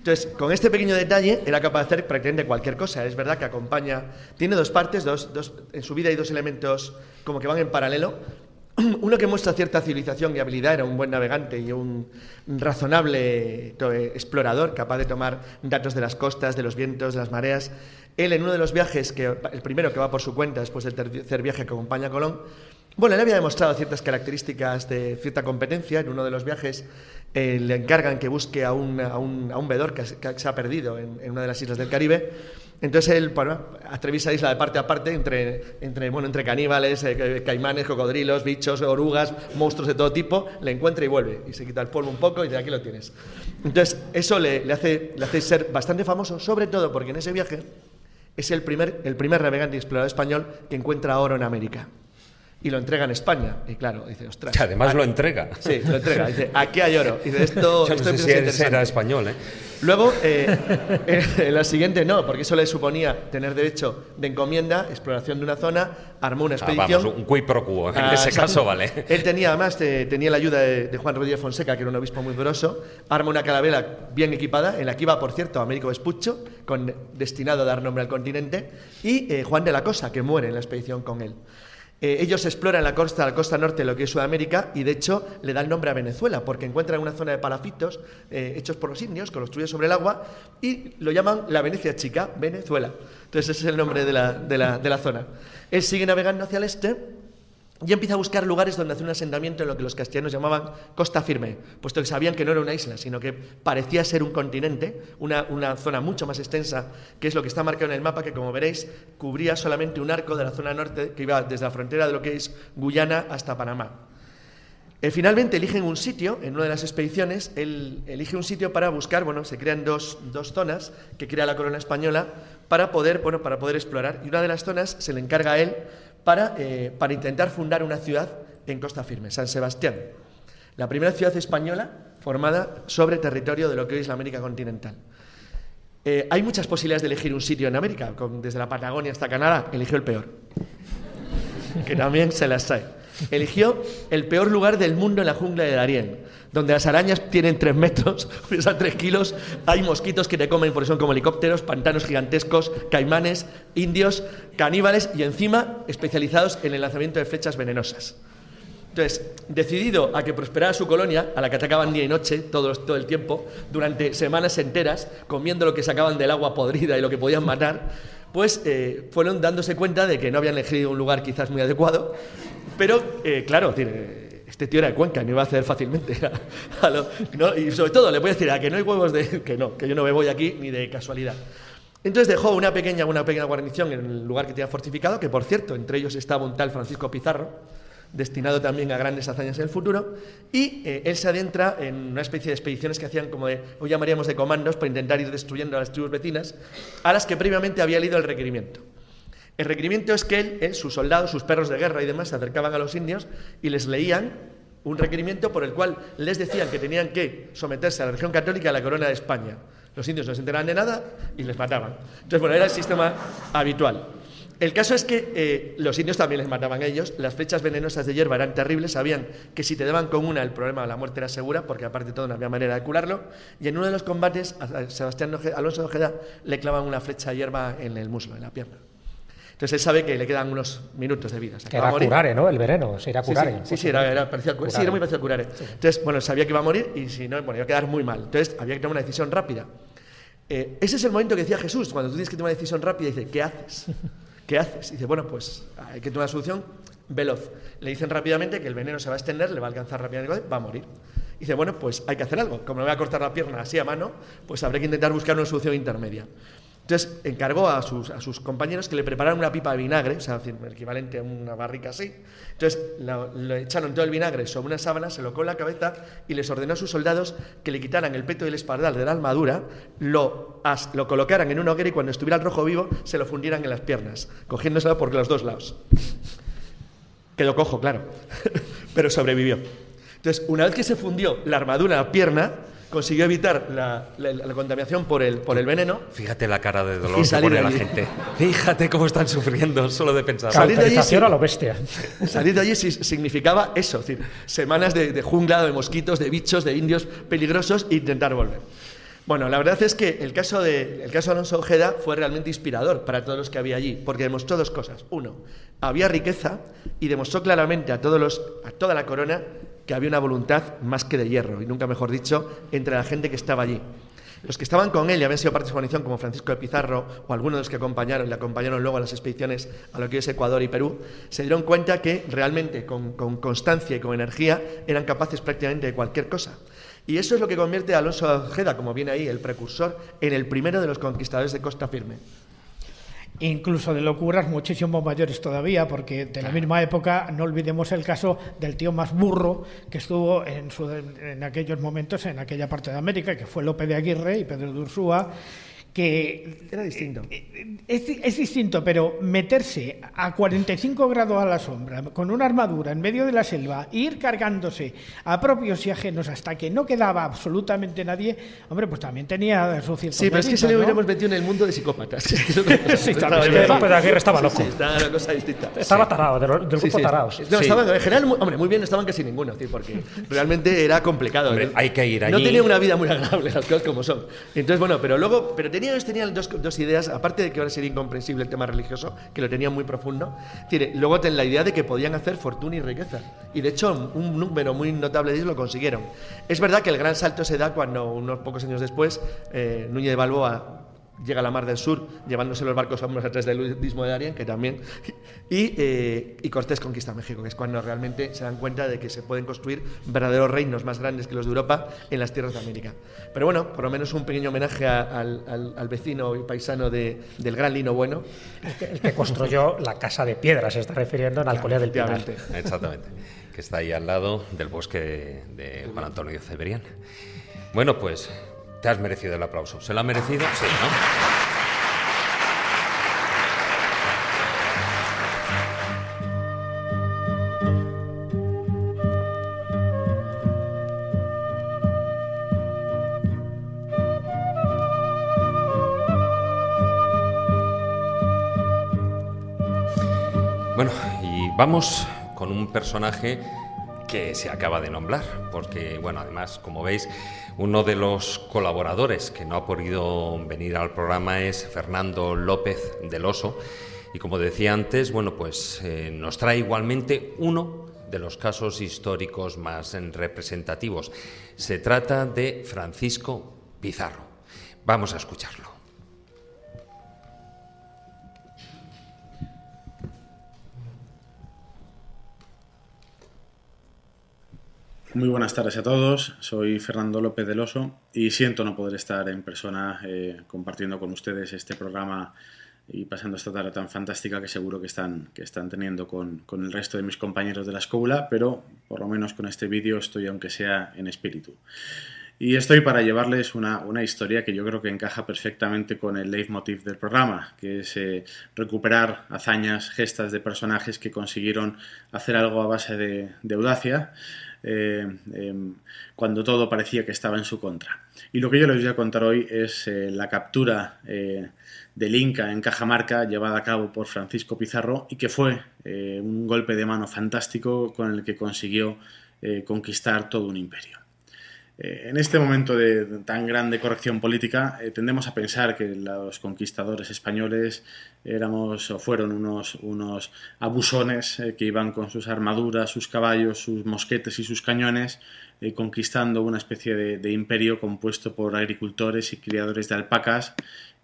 Entonces, con este pequeño detalle era capaz de hacer prácticamente cualquier cosa. Es verdad que acompaña, tiene dos partes, dos, dos- en su vida hay dos elementos como que van en paralelo. Uno que muestra cierta civilización y habilidad, era un buen navegante y un razonable eh, explorador, capaz de tomar datos de las costas, de los vientos, de las mareas. Él en uno de los viajes, que, el primero que va por su cuenta después del tercer viaje que acompaña a Colón, bueno, él había demostrado ciertas características de cierta competencia. En uno de los viajes eh, le encargan que busque a un, a un, a un vedor que, se- ha perdido en, en una de las islas del Caribe. Entonces él bueno, atraviesa la isla de parte a parte entre, entre, bueno, entre caníbales, eh, ca- caimanes, cocodrilos, bichos, orugas, monstruos de todo tipo, le encuentra y vuelve. Y se quita el polvo un poco y dice, aquí lo tienes. Entonces eso le, le hace, le hace ser bastante famoso, sobre todo porque en ese viaje es el primer, el primer navegante y explorador español que encuentra oro en América. Y lo entrega en España. Y claro, dice, ostras. Que además ah, lo entrega. Sí, lo entrega. Dice, aquí hay oro. Y dice, esto, Yo no esto sé si era español, ¿eh? Luego, eh, en la siguiente no, porque eso le suponía tener derecho de encomienda, exploración de una zona, armó una Ah, expedición. vamos, un quid pro quo. En Ah, ese caso, vale. Él tenía, además, eh, tenía la ayuda de, de Juan Rodríguez Fonseca, que era un obispo muy grosso, arma una calavera bien equipada, en la que iba, por cierto, Américo Vespucho, con, destinado a dar nombre al continente, y eh, Juan de la Cosa, que muere en la expedición con él. Eh, ellos exploran la costa, la costa norte lo que es Sudamérica y de hecho le dan nombre a Venezuela porque encuentran una zona de palafitos eh, hechos por los indios, construidos sobre el agua y lo llaman la Venecia Chica, Venezuela. Entonces ese es el nombre de la, de la- de la zona. Él sigue navegando hacia el este y empieza a buscar lugares donde hacer un asentamiento en lo que los castellanos llamaban costa firme, puesto que sabían que no era una isla, sino que parecía ser un continente, una, una zona mucho más extensa, que es lo que está marcado en el mapa, que como veréis, cubría solamente un arco de la zona norte que iba desde la frontera de lo que es Guyana hasta Panamá. Eh, finalmente eligen un sitio, en una de las expediciones, él elige un sitio para buscar, bueno, se crean dos, dos zonas que crea la corona española para poder, bueno, para poder explorar. Y una de las zonas se le encarga a él para, eh, para intentar fundar una ciudad en Costa Firme, San Sebastián. La primera ciudad española formada sobre territorio de lo que hoy es la América continental. Eh, hay muchas posibilidades de elegir un sitio en América, desde la Patagonia hasta Canadá, eligió el peor que también se las trae. Eligió el peor lugar del mundo en la jungla de Darién, donde las arañas tienen 3 metros, pesan 3 kilos, hay mosquitos que te comen porque son como helicópteros, pantanos gigantescos, caimanes, indios, caníbales y encima especializados en el lanzamiento de flechas venenosas. Entonces, decidido a que prosperara su colonia, a la que atacaban día y noche, todo, todo el tiempo, durante semanas enteras, comiendo lo que sacaban del agua podrida y lo que podían matar, pues eh, fueron dándose cuenta de que no habían elegido un lugar quizás muy adecuado, pero eh, claro, este tío era de Cuenca, no iba a acceder fácilmente. a- a lo- y sobre todo le voy a decir a que no hay huevos de que no, que yo no me voy aquí ni de casualidad. Entonces dejó una pequeña, una pequeña guarnición en el lugar que tenía fortificado, que por cierto, entre ellos estaba un tal Francisco Pizarro, destinado también a grandes hazañas en el futuro, y eh, él se adentra en una especie de expediciones que hacían como hoy llamaríamos de comandos, para intentar ir destruyendo a las tribus vecinas, a las que previamente había leído el requerimiento. El requerimiento es que él, sus soldados, sus perros de guerra y demás se acercaban a los indios y les leían un requerimiento por el cual les decían que tenían que someterse a la religión católica y a la corona de España. Los indios no se enteraban de nada y les mataban. Entonces, bueno, era el sistema habitual. El caso es que eh, los indios también les mataban a ellos, las flechas venenosas de hierba eran terribles, sabían que si te daban con una el problema de la muerte era segura, porque aparte todo no había manera de curarlo, y en uno de los combates a Sebastián Alonso Ojeda le clavan una flecha de hierba en el muslo, en la pierna. Entonces él sabe que le quedan unos minutos de vida. que era curare, ¿no? El veneno, se irá curare. Sí, sí, era, era, parecía, sí, era muy parecido a curare. Entonces, bueno, sabía que iba a morir y si no, bueno, iba a quedar muy mal. Entonces había que tomar una decisión rápida. Eh, ese es el momento que decía Jesús, cuando tú tienes que tomar una decisión rápida, dice, ¿qué haces? ¿Qué haces? Y dice, bueno, pues hay que tomar una solución veloz. Le dicen rápidamente que el veneno se va a extender, le va a alcanzar rápidamente, va a morir. Y dice, bueno, pues hay que hacer algo. Como me voy a cortar la pierna así a mano, pues habré que intentar buscar una solución intermedia. Entonces encargó a sus, compañeros que le prepararan una pipa de vinagre, o sea, el equivalente a una barrica así. Entonces le echaron todo el vinagre sobre una sábana, se lo colocó en la cabeza y les ordenó a sus soldados que le quitaran el peto y el espaldar de la armadura, lo, lo colocaran en una hoguera y cuando estuviera el rojo vivo se lo fundieran en las piernas, cogiéndoselo por los dos lados. Quedó cojo, claro, pero sobrevivió. Entonces, una vez que se fundió la armadura a la pierna, consiguió evitar la, contaminación por el, por el veneno. Fíjate la cara de dolor que pone la gente. Fíjate cómo están sufriendo solo de pensar. Salir de allí, a lo bestia. Salir de allí significaba eso, es decir, semanas de, de, jungla, de mosquitos, de bichos, de indios peligrosos e intentar volver. Bueno, la verdad es que el caso, de, el caso de Alonso Ojeda fue realmente inspirador para todos los que había allí, porque demostró dos cosas. Uno, había riqueza y demostró claramente a, todos los, a toda la corona que había una voluntad más que de hierro, y nunca mejor dicho, entre la gente que estaba allí. Los que estaban con él y habían sido parte de su coalición, como Francisco de Pizarro o algunos de los que acompañaron, le acompañaron luego a las expediciones a lo que es Ecuador y Perú, se dieron cuenta que realmente con, con constancia y con energía eran capaces prácticamente de cualquier cosa. Y eso es lo que convierte a Alonso Ojeda, como viene ahí, el precursor, en el primero de los conquistadores de costa firme incluso de locuras muchísimo mayores todavía, porque de la misma época no olvidemos el caso del tío más burro que estuvo en, en aquellos momentos en aquella parte de América, que fue Lope de Aguirre y Pedro de Ursúa, que era distinto. Eh, es, distinto, pero meterse a 45 grados a la sombra, con una armadura en medio de la selva, e ir cargándose a propios y ajenos hasta que no quedaba absolutamente nadie, hombre, pues también tenía su cierto Sí, pero es que se le hubiéramos metido en el mundo de psicópatas. sí, estaba, estaba loco. Sí, estaba una cosa distinta. Estaba tarado, del, del grupo tarados. No, estaban, en general, hombre, muy bien estaban casi ninguno, porque realmente era complicado. Hombre, hay que ir allí. No tenía una vida muy agradable, las cosas como son. Entonces, bueno, pero luego, pero ellos tenían dos, dos, ideas, aparte de que ahora sería incomprensible el tema religioso, que lo tenían muy profundo, tiene, luego ten la idea de que podían hacer fortuna y riqueza. Y de hecho, un número muy notable de ellos lo consiguieron. Es verdad que el gran salto se da cuando, unos pocos años después, eh, Núñez de Balboa llega a la Mar del Sur llevándose los barcos a unos atrás del istmo de Darien, que también, y, eh, y, Cortés conquista México, que es cuando realmente se dan cuenta de que se pueden construir verdaderos reinos más grandes que los de Europa en las tierras de América. Pero bueno, por lo menos un pequeño homenaje al, al, vecino y paisano de, del gran Lino Bueno. El que, construyó la casa de piedra, se está refiriendo en Alcolea del Pinar. Exactamente, que está ahí al lado del bosque de Juan Antonio Cebrián. Bueno, pues te has merecido el aplauso. ¿Se lo ha merecido? Sí, ¿no? Bueno, y vamos con un personaje que se acaba de nombrar, porque, bueno, además, como veis, uno de los colaboradores que no ha podido venir al programa es Fernando López del Oso, y como decía antes, bueno, pues eh, nos trae igualmente uno de los casos históricos más representativos. Se trata de Francisco Pizarro. Vamos a escucharlo. Muy buenas tardes a todos, soy Fernando López del Oso y siento no poder estar en persona eh, compartiendo con ustedes este programa y pasando esta tarde tan fantástica que seguro que están, que están teniendo con, con el resto de mis compañeros de la escuela, pero por lo menos con este vídeo estoy aunque sea en espíritu. Y estoy para llevarles una, una, historia que yo creo que encaja perfectamente con el leitmotiv del programa, que es eh, recuperar hazañas, gestas de personajes que consiguieron hacer algo a base de, de audacia, em, cuando todo parecía que estaba en su contra. Y lo que yo les voy a contar hoy es la captura del Inca en Cajamarca llevada a cabo por Francisco Pizarro y que fue un golpe de mano fantástico con el que consiguió conquistar todo un imperio. Eh, en este momento de tan grande corrección política, eh, tendemos a pensar que los conquistadores españoles éramos o fueron unos, unos abusones eh, que iban con sus armaduras, sus caballos, sus mosquetes y sus cañones conquistando una especie de, imperio compuesto por agricultores y criadores de alpacas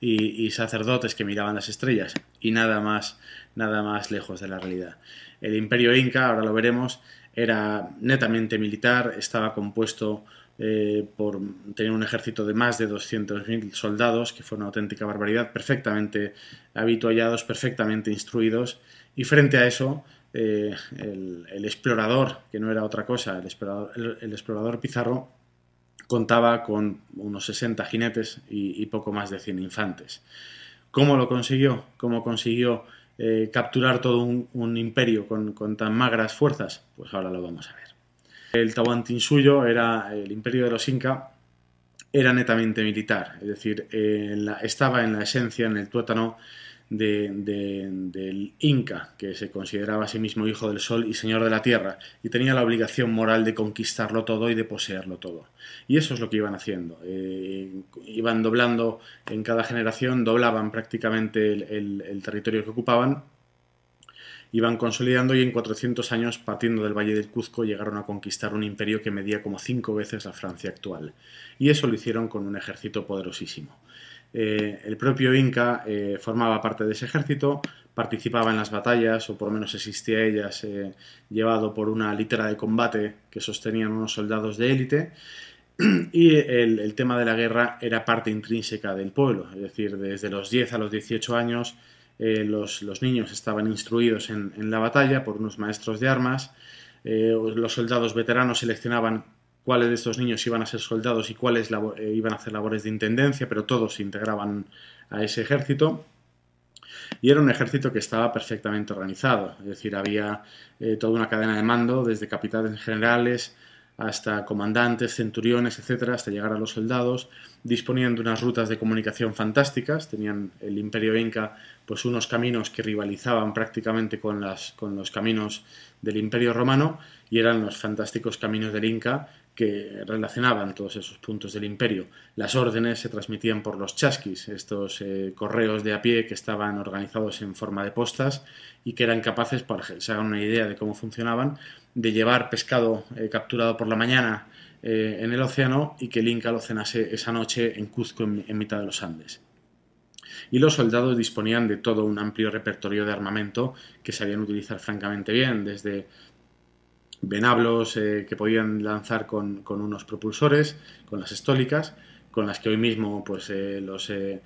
y, y, sacerdotes que miraban las estrellas y nada más, nada más lejos de la realidad. El imperio inca, ahora lo veremos, era netamente militar, estaba compuesto eh, por tener un ejército de más de 200.000 soldados, que fue una auténtica barbaridad, perfectamente habituallados, perfectamente instruidos, y frente a eso, eh, el, explorador, que no era otra cosa, el explorador, el, explorador Pizarro, contaba con unos 60 jinetes y, poco más de 100 infantes. ¿Cómo lo consiguió? ¿Cómo consiguió eh, capturar todo un, imperio con, con tan magras fuerzas? Pues ahora lo vamos a ver. El Tahuantinsuyo era el imperio de los Inca, era netamente militar, es decir, estaba en la esencia, en el tuétano del Inca, que se consideraba a sí mismo hijo del sol y señor de la tierra, y tenía la obligación moral de conquistarlo todo y de poseerlo todo. Y eso es lo que iban haciendo. Eh, iban doblando en cada generación, doblaban prácticamente el territorio que ocupaban iban consolidando y en 400 años, partiendo del Valle del Cuzco, llegaron a conquistar un imperio que medía como cinco veces la Francia actual. Y eso lo hicieron con un ejército poderosísimo. Eh, el propio Inca eh, formaba parte de ese ejército, participaba en las batallas, o por lo menos existía ellas, eh, llevado por una litera de combate que sostenían unos soldados de élite, y el, el, tema de la guerra era parte intrínseca del pueblo, es decir, desde los 10 a los 18 años eh, los, niños estaban instruidos en, la batalla por unos maestros de armas, eh, los soldados veteranos seleccionaban cuáles de estos niños iban a ser soldados y cuáles eh, iban a hacer labores de intendencia, pero todos integraban a ese ejército. Y era un ejército que estaba perfectamente organizado, es decir, había toda una cadena de mando, desde capitanes generales hasta comandantes, centuriones, etcétera, hasta llegar a los soldados. Disponían de unas rutas de comunicación fantásticas, tenían el imperio inca pues unos caminos que rivalizaban prácticamente con, las, con los caminos del Imperio Romano y eran los fantásticos caminos del Inca que relacionaban todos esos puntos del imperio. Las órdenes se transmitían por los chasquis, estos eh, correos de a pie que estaban organizados en forma de postas y que eran capaces, para que se hagan una idea de cómo funcionaban, de llevar pescado eh, capturado por la mañana eh, en el océano y que el Inca lo cenase esa noche en Cuzco, en mitad de los Andes y los soldados disponían de todo un amplio repertorio de armamento que sabían utilizar francamente bien, desde venablos eh, que podían lanzar con, unos propulsores, con las estólicas, con las que hoy mismo pues, eh, los eh,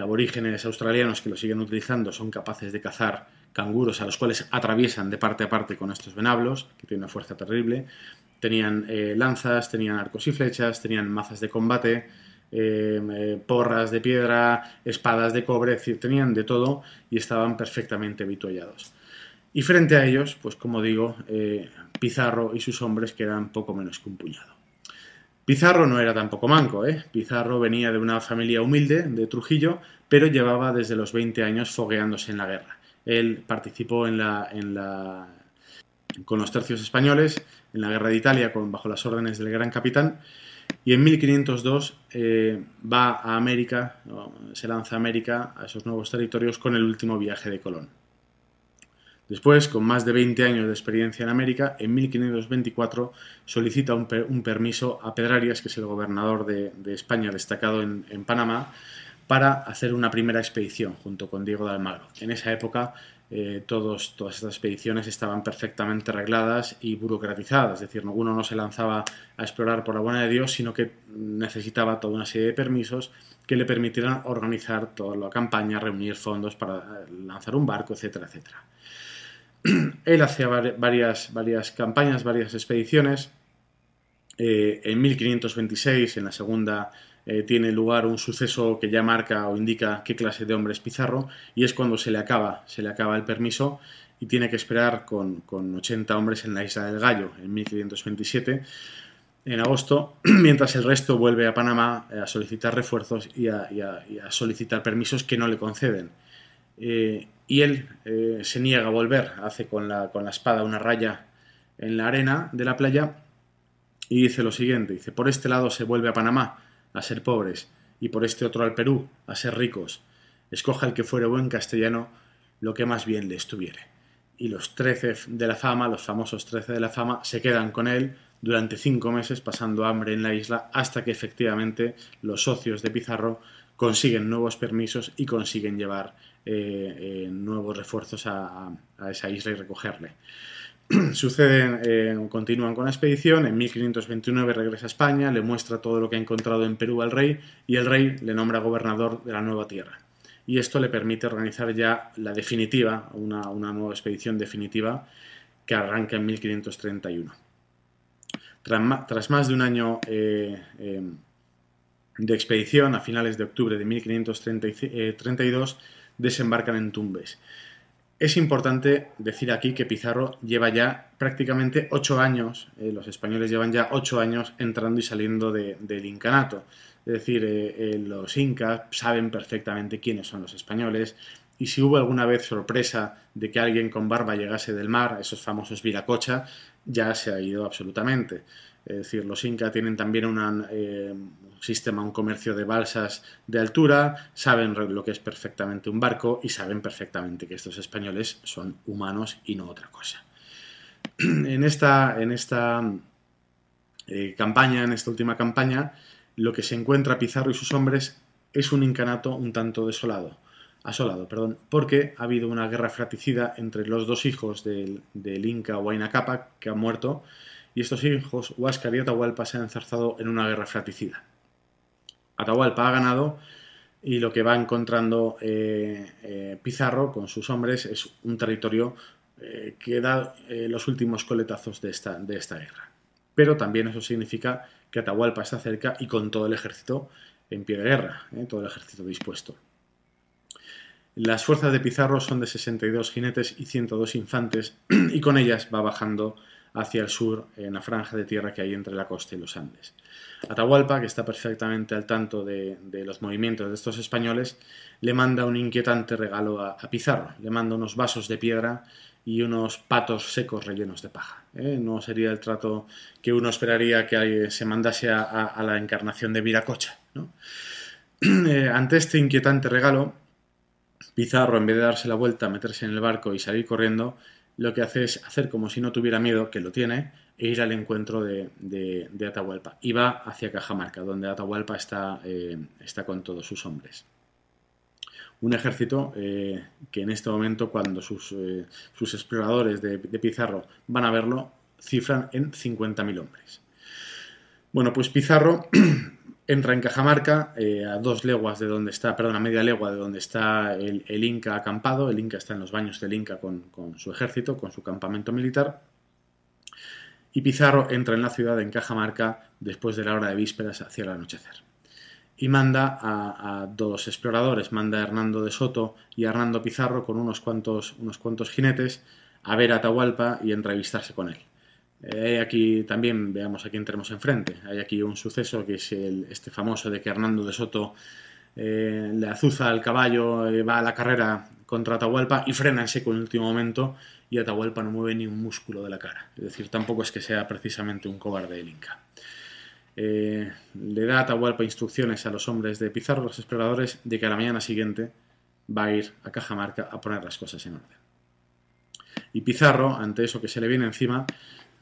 aborígenes australianos que lo siguen utilizando son capaces de cazar canguros a los cuales atraviesan de parte a parte con estos venablos, que tienen una fuerza terrible. Tenían lanzas, tenían arcos y flechas, tenían mazas de combate, porras de piedra, espadas de cobre, es decir, tenían de todo y estaban perfectamente habituallados. Y frente a ellos, pues como digo, Pizarro y sus hombres quedan poco menos que un puñado. Pizarro no era tampoco manco, ¿eh? Pizarro venía de una familia humilde de Trujillo, pero llevaba desde los 20 años fogueándose en la guerra. Él participó en la, en la, con los tercios españoles en la guerra de Italia con, bajo las órdenes del gran capitán y en 1502 eh, va a América, se lanza a América, a esos nuevos territorios, con el último viaje de Colón. Después, con más de 20 años de experiencia en América, en 1524 solicita un, permiso a Pedrarias, que es el gobernador de, España destacado en, Panamá, para hacer una primera expedición junto con Diego de Almagro. En esa época eh, todas estas expediciones estaban perfectamente arregladas y burocratizadas, es decir, uno no se lanzaba a explorar por la buena de Dios, sino que necesitaba toda una serie de permisos que le permitieran organizar toda la campaña, reunir fondos para lanzar un barco, etcétera, etcétera. Él hacía varias, campañas, varias expediciones. Eh, en 1526, en la segunda eh, tiene lugar un suceso que ya marca o indica qué clase de hombre es Pizarro y es cuando se le acaba, se le acaba el permiso y tiene que esperar con, con 80 hombres en la isla del Gallo en 1527 en agosto, mientras el resto vuelve a Panamá a solicitar refuerzos y a, solicitar permisos que no le conceden. Eh, y él eh, se niega a volver, hace con la, con la espada una raya en la arena de la playa y dice lo siguiente, dice, por este lado se vuelve a Panamá a ser pobres y por este otro al Perú a ser ricos. Escoja el que fuere buen castellano lo que más bien le estuviere. Y los trece de la fama, los famosos trece de la fama, se quedan con él durante cinco meses pasando hambre en la isla hasta que efectivamente los socios de Pizarro consiguen nuevos permisos y consiguen llevar eh, eh, nuevos refuerzos a, esa isla y recogerle. Suceden, eh, continúan con la expedición, en 1529 regresa a España, le muestra todo lo que ha encontrado en Perú al rey y el rey le nombra gobernador de la nueva tierra. Y esto le permite organizar ya la definitiva, una, una nueva expedición definitiva que arranca en 1531. Tras, más de un año de expedición, a finales de octubre de 1532, eh, desembarcan en Tumbes. Es importante decir aquí que Pizarro lleva ya prácticamente ocho años, los españoles llevan ya ocho años entrando y saliendo del incanato. Es decir, los incas saben perfectamente quiénes son los españoles, y si hubo alguna vez sorpresa de que alguien con barba llegase del mar, esos famosos Viracocha, ya se ha ido absolutamente. Es decir, los incas tienen también eh, un sistema, un comercio de balsas de altura, saben lo que es perfectamente un barco y saben perfectamente que estos españoles son humanos y no otra cosa. En esta, en esta eh, campaña, en esta última campaña, lo que se encuentra Pizarro y sus hombres es un incanato un tanto desolado asolado, perdón, porque ha habido una guerra fratricida entre los dos hijos del, Inca Huayna Capac, que han muerto, y estos hijos, Huáscar y Atahualpa, se han enzarzado en una guerra fratricida. Atahualpa ha ganado y lo que va encontrando eh, eh, Pizarro con sus hombres es un territorio eh, que da los últimos coletazos de esta, de esta guerra. Pero también eso significa que Atahualpa está cerca y con todo el ejército en pie de guerra, todo el ejército dispuesto. Las fuerzas de Pizarro son de 62 jinetes y 102 infantes y con ellas va bajando hacia el sur en la franja de tierra que hay entre la costa y los Andes. Atahualpa, que está perfectamente al tanto de, los movimientos de estos españoles, le manda un inquietante regalo a, Pizarro. Le manda unos vasos de piedra y unos patos secos rellenos de paja. ¿eh? No sería el trato que uno esperaría que se mandase a, la encarnación de Viracocha. Eh, ante este inquietante regalo, Pizarro, en vez de darse la vuelta, meterse en el barco y salir corriendo, lo que hace es hacer como si no tuviera miedo, que lo tiene, e ir al encuentro de, Atahualpa. Y va hacia Cajamarca, donde Atahualpa está, eh, está con todos sus hombres. Un ejército eh, que en este momento, cuando sus, eh, sus exploradores de, de, Pizarro van a verlo, cifran en 50.000 hombres. Bueno, pues Pizarro entra en Cajamarca, eh, a dos leguas de donde está, perdón, a media legua de donde está el, Inca acampado. El Inca está en los baños del Inca con, su ejército, con su campamento militar. Y Pizarro entra en la ciudad, en Cajamarca, después de la hora de vísperas hacia el anochecer. Y manda a, dos exploradores, manda a Hernando de Soto y a Hernando Pizarro con unos cuantos, unos cuantos jinetes a ver a Atahualpa y entrevistarse con él. Eh, aquí también, veamos a quién tenemos enfrente. Hay aquí un suceso que es este famoso de que Hernando de Soto eh, le azuza al caballo, eh, va a la carrera contra Atahualpa y frena en seco en el último momento y Atahualpa no mueve ni un músculo de la cara. Es decir, tampoco es que sea precisamente un cobarde el Inca. le da Atahualpa instrucciones a los hombres de Pizarro, los exploradores, de que a la mañana siguiente va a ir a Cajamarca a poner las cosas en orden. Y Pizarro, ante eso que se le viene encima,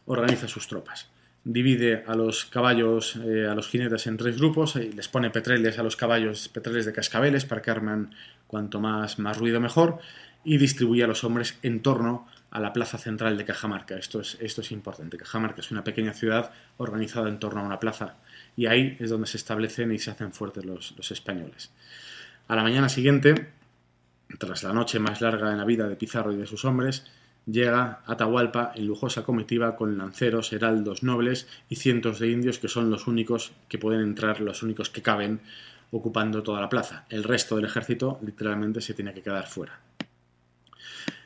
organiza sus tropas. Divide a los caballos, eh, a los jinetes en tres grupos y les pone petreles a los caballos, petreles de cascabeles para que armen cuanto más, más ruido mejor y distribuye a los hombres en torno a la plaza central de Cajamarca. Esto es, esto es importante. Cajamarca es una pequeña ciudad organizada en torno a una plaza y ahí es donde se establecen y se hacen fuertes los, los españoles. A la mañana siguiente, tras la noche más larga en la vida de Pizarro y de sus hombres, llega Atahualpa en lujosa comitiva con lanceros, heraldos, nobles y cientos de indios que son los únicos que pueden entrar, los únicos que caben ocupando toda la plaza. El resto del ejército literalmente se tiene que quedar fuera.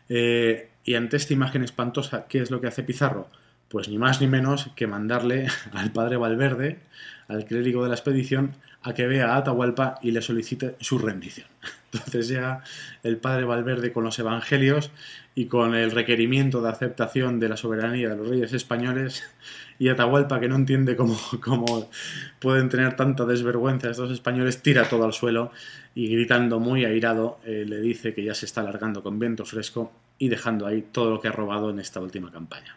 Eh, y ante esta imagen espantosa, ¿qué es lo que hace Pizarro? Pues ni más ni menos que mandarle al padre Valverde, al clérigo de la expedición, a que vea a Atahualpa y le solicite su rendición. Entonces llega el padre Valverde con los evangelios y con el requerimiento de aceptación de la soberanía de los reyes españoles y Atahualpa, que no entiende cómo, cómo pueden tener tanta desvergüenza estos españoles, tira todo al suelo y gritando muy airado eh, le dice que ya se está alargando con viento fresco y dejando ahí todo lo que ha robado en esta última campaña.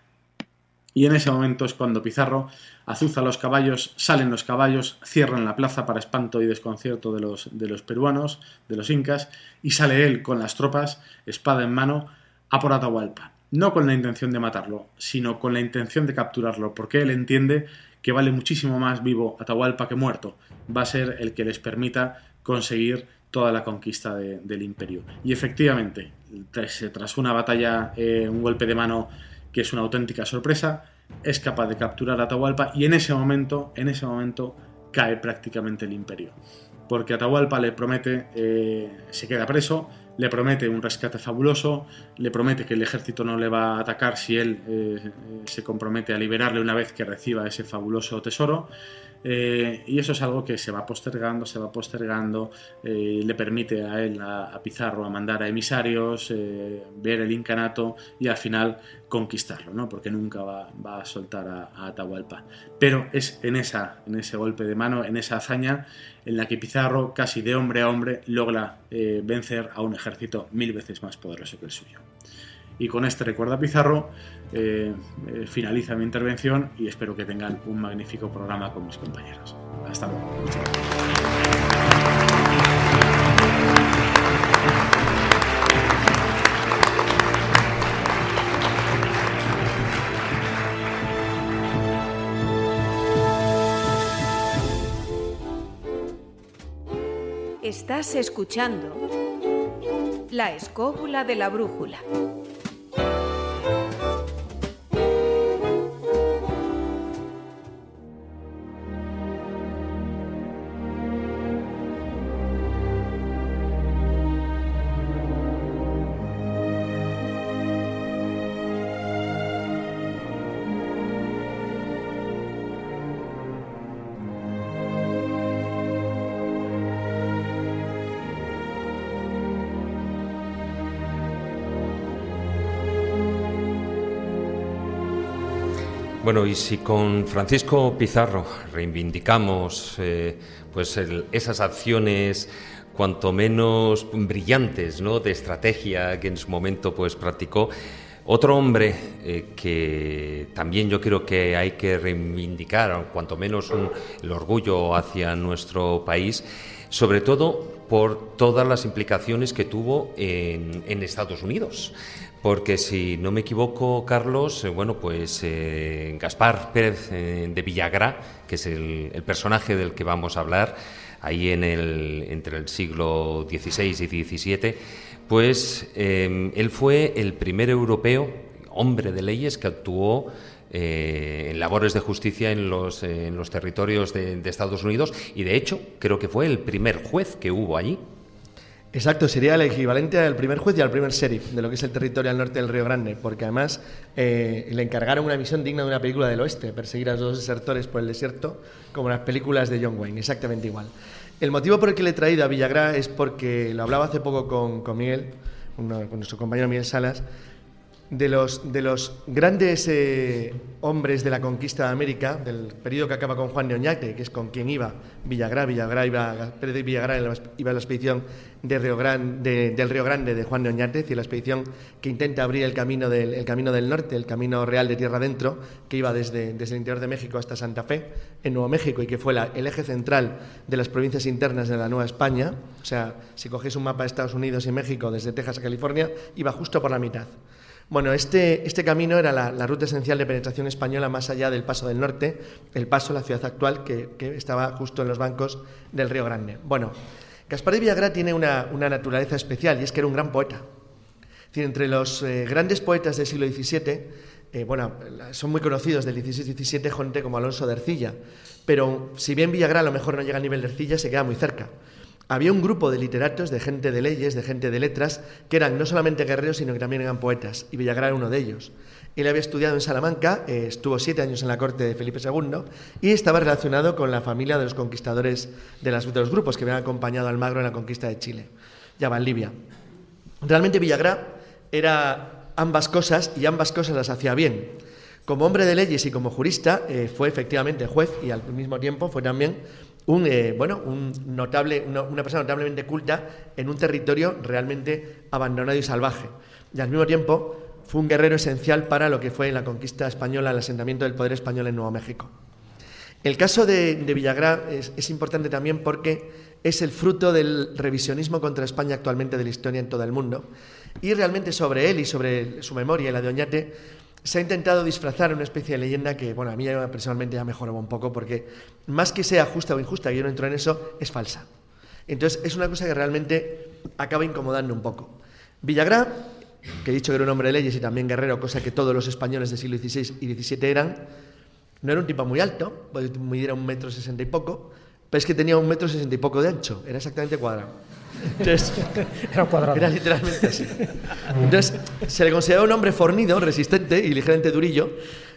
Y en ese momento es cuando Pizarro azuza los caballos, salen los caballos, cierran la plaza para espanto y desconcierto de los, de los peruanos, de los incas, y sale él con las tropas, espada en mano, a por Atahualpa. No con la intención de matarlo, sino con la intención de capturarlo, porque él entiende que vale muchísimo más vivo Atahualpa que muerto. Va a ser el que les permita conseguir toda la conquista del imperio. Y efectivamente, tras, una batalla, eh, un golpe de mano que es una auténtica sorpresa, es capaz de capturar a Atahualpa y en ese momento, en ese momento, cae prácticamente el imperio. Porque Atahualpa le promete, eh, se queda preso, le promete un rescate fabuloso, le promete que el ejército no le va a atacar si él eh, se compromete a liberarle una vez que reciba ese fabuloso tesoro. Eh, y eso es algo que se va postergando, se va postergando, eh, le permite a él, a, Pizarro, a mandar a emisarios, eh, ver el incanato y al final conquistarlo, ¿no? porque nunca va, a soltar a, Atahualpa. Pero es en, esa, en ese golpe de mano, en esa hazaña, en la que Pizarro, casi de hombre a hombre, logra vencer a un ejército mil veces más poderoso que el suyo. Y con este recuerdo a Pizarro eh, eh, finaliza mi intervención y espero que tengan un magnífico programa con mis compañeros. Hasta luego. Estás escuchando La escóbula de la brújula. Bueno, y si con Francisco Pizarro reivindicamos eh, pues esas acciones cuanto menos brillantes ¿no? de estrategia que en su momento pues practicó, otro hombre eh, que también yo creo que hay que reivindicar, cuanto menos el orgullo hacia nuestro país, sobre todo por todas las implicaciones que tuvo en, en Estados Unidos. Porque si no me equivoco, Carlos, eh, bueno, pues eh, Gaspar Pérez eh, de Villagra, que es el, personaje del que vamos a hablar, ahí en el, entre el siglo XVI y XVII, pues él fue el primer europeo, hombre de leyes, que actuó en labores de justicia en los, en los territorios de Estados Unidos y, de hecho, creo que fue el primer juez que hubo allí. Exacto, sería el equivalente al primer juez y al primer sheriff de lo que es el territorio al norte del Río Grande, porque además eh, le encargaron una misión digna de una película del oeste, perseguir a los dos desertores por el desierto, como las películas de John Wayne, exactamente igual. El motivo por el que le he traído a Villagra es porque lo hablaba hace poco con, con Miguel, con nuestro compañero Miguel Salas, de los, de los grandes eh, hombres de la conquista de América, del periodo que acaba con Juan de Oñate, que es con quien iba Villagrá, Villagrá iba, iba a la expedición del Río Grande de Juan de Oñate, y la expedición que intenta abrir el camino del, el camino del norte, el camino real de tierra adentro, que iba desde, desde el interior de México hasta Santa Fe, en Nuevo México, y que fue el eje central de las provincias internas de la Nueva España. O sea, si coges un mapa de Estados Unidos y México desde Texas a California, iba justo por la mitad. Bueno, este, este camino era la, ruta esencial de penetración española más allá del Paso del Norte, el paso a la ciudad actual que, estaba justo en los bancos del Río Grande. Bueno, Gaspar de Villagra tiene una, naturaleza especial y es que era un gran poeta. entre los eh, grandes poetas del siglo XVII, eh, bueno, son muy conocidos del XVI-XVII gente como Alonso de Ercilla, pero si bien Villagrán a lo mejor no llega a nivel de Ercilla, se queda muy cerca. Había un grupo de literatos, de gente de leyes, de gente de letras, que eran no solamente guerreros, sino que también eran poetas, y Villagrán era uno de ellos. Él había estudiado en Salamanca, eh, estuvo siete años en la corte de Felipe II y estaba relacionado con la familia de los conquistadores de, los grupos que habían acompañado al Magro en la conquista de Chile, ya en Libia. Realmente Villagrán era ambas cosas y ambas cosas las hacía bien. Como hombre de leyes y como jurista eh, fue efectivamente juez y al mismo tiempo fue también un, eh, bueno, un notable, una, persona notablemente culta en un territorio realmente abandonado y salvaje. Y al mismo tiempo fue un guerrero esencial para lo que fue la conquista española, el asentamiento del poder español en Nuevo México. El caso de, de Villagrá es, importante también porque es el fruto del revisionismo contra España actualmente de la historia en todo el mundo. Y realmente sobre él y sobre su memoria la de Oñate se ha intentado disfrazar una especie de leyenda que, bueno, a mí personalmente ya me joraba un poco porque más que sea justa o injusta, yo no entro en eso, es falsa. Entonces es una cosa que realmente acaba incomodando un poco. Villagrá, que he dicho que era un hombre de leyes y también guerrero, cosa que todos los españoles del siglo XVI y XVII eran, no era un tipo muy alto, midiera un metro sesenta y poco, pero es que tenía un metro sesenta y poco de ancho, era exactamente cuadrado. Entonces, era cuadrado. Era literalmente así. Entonces, se le consideraba un hombre fornido, resistente y ligeramente durillo.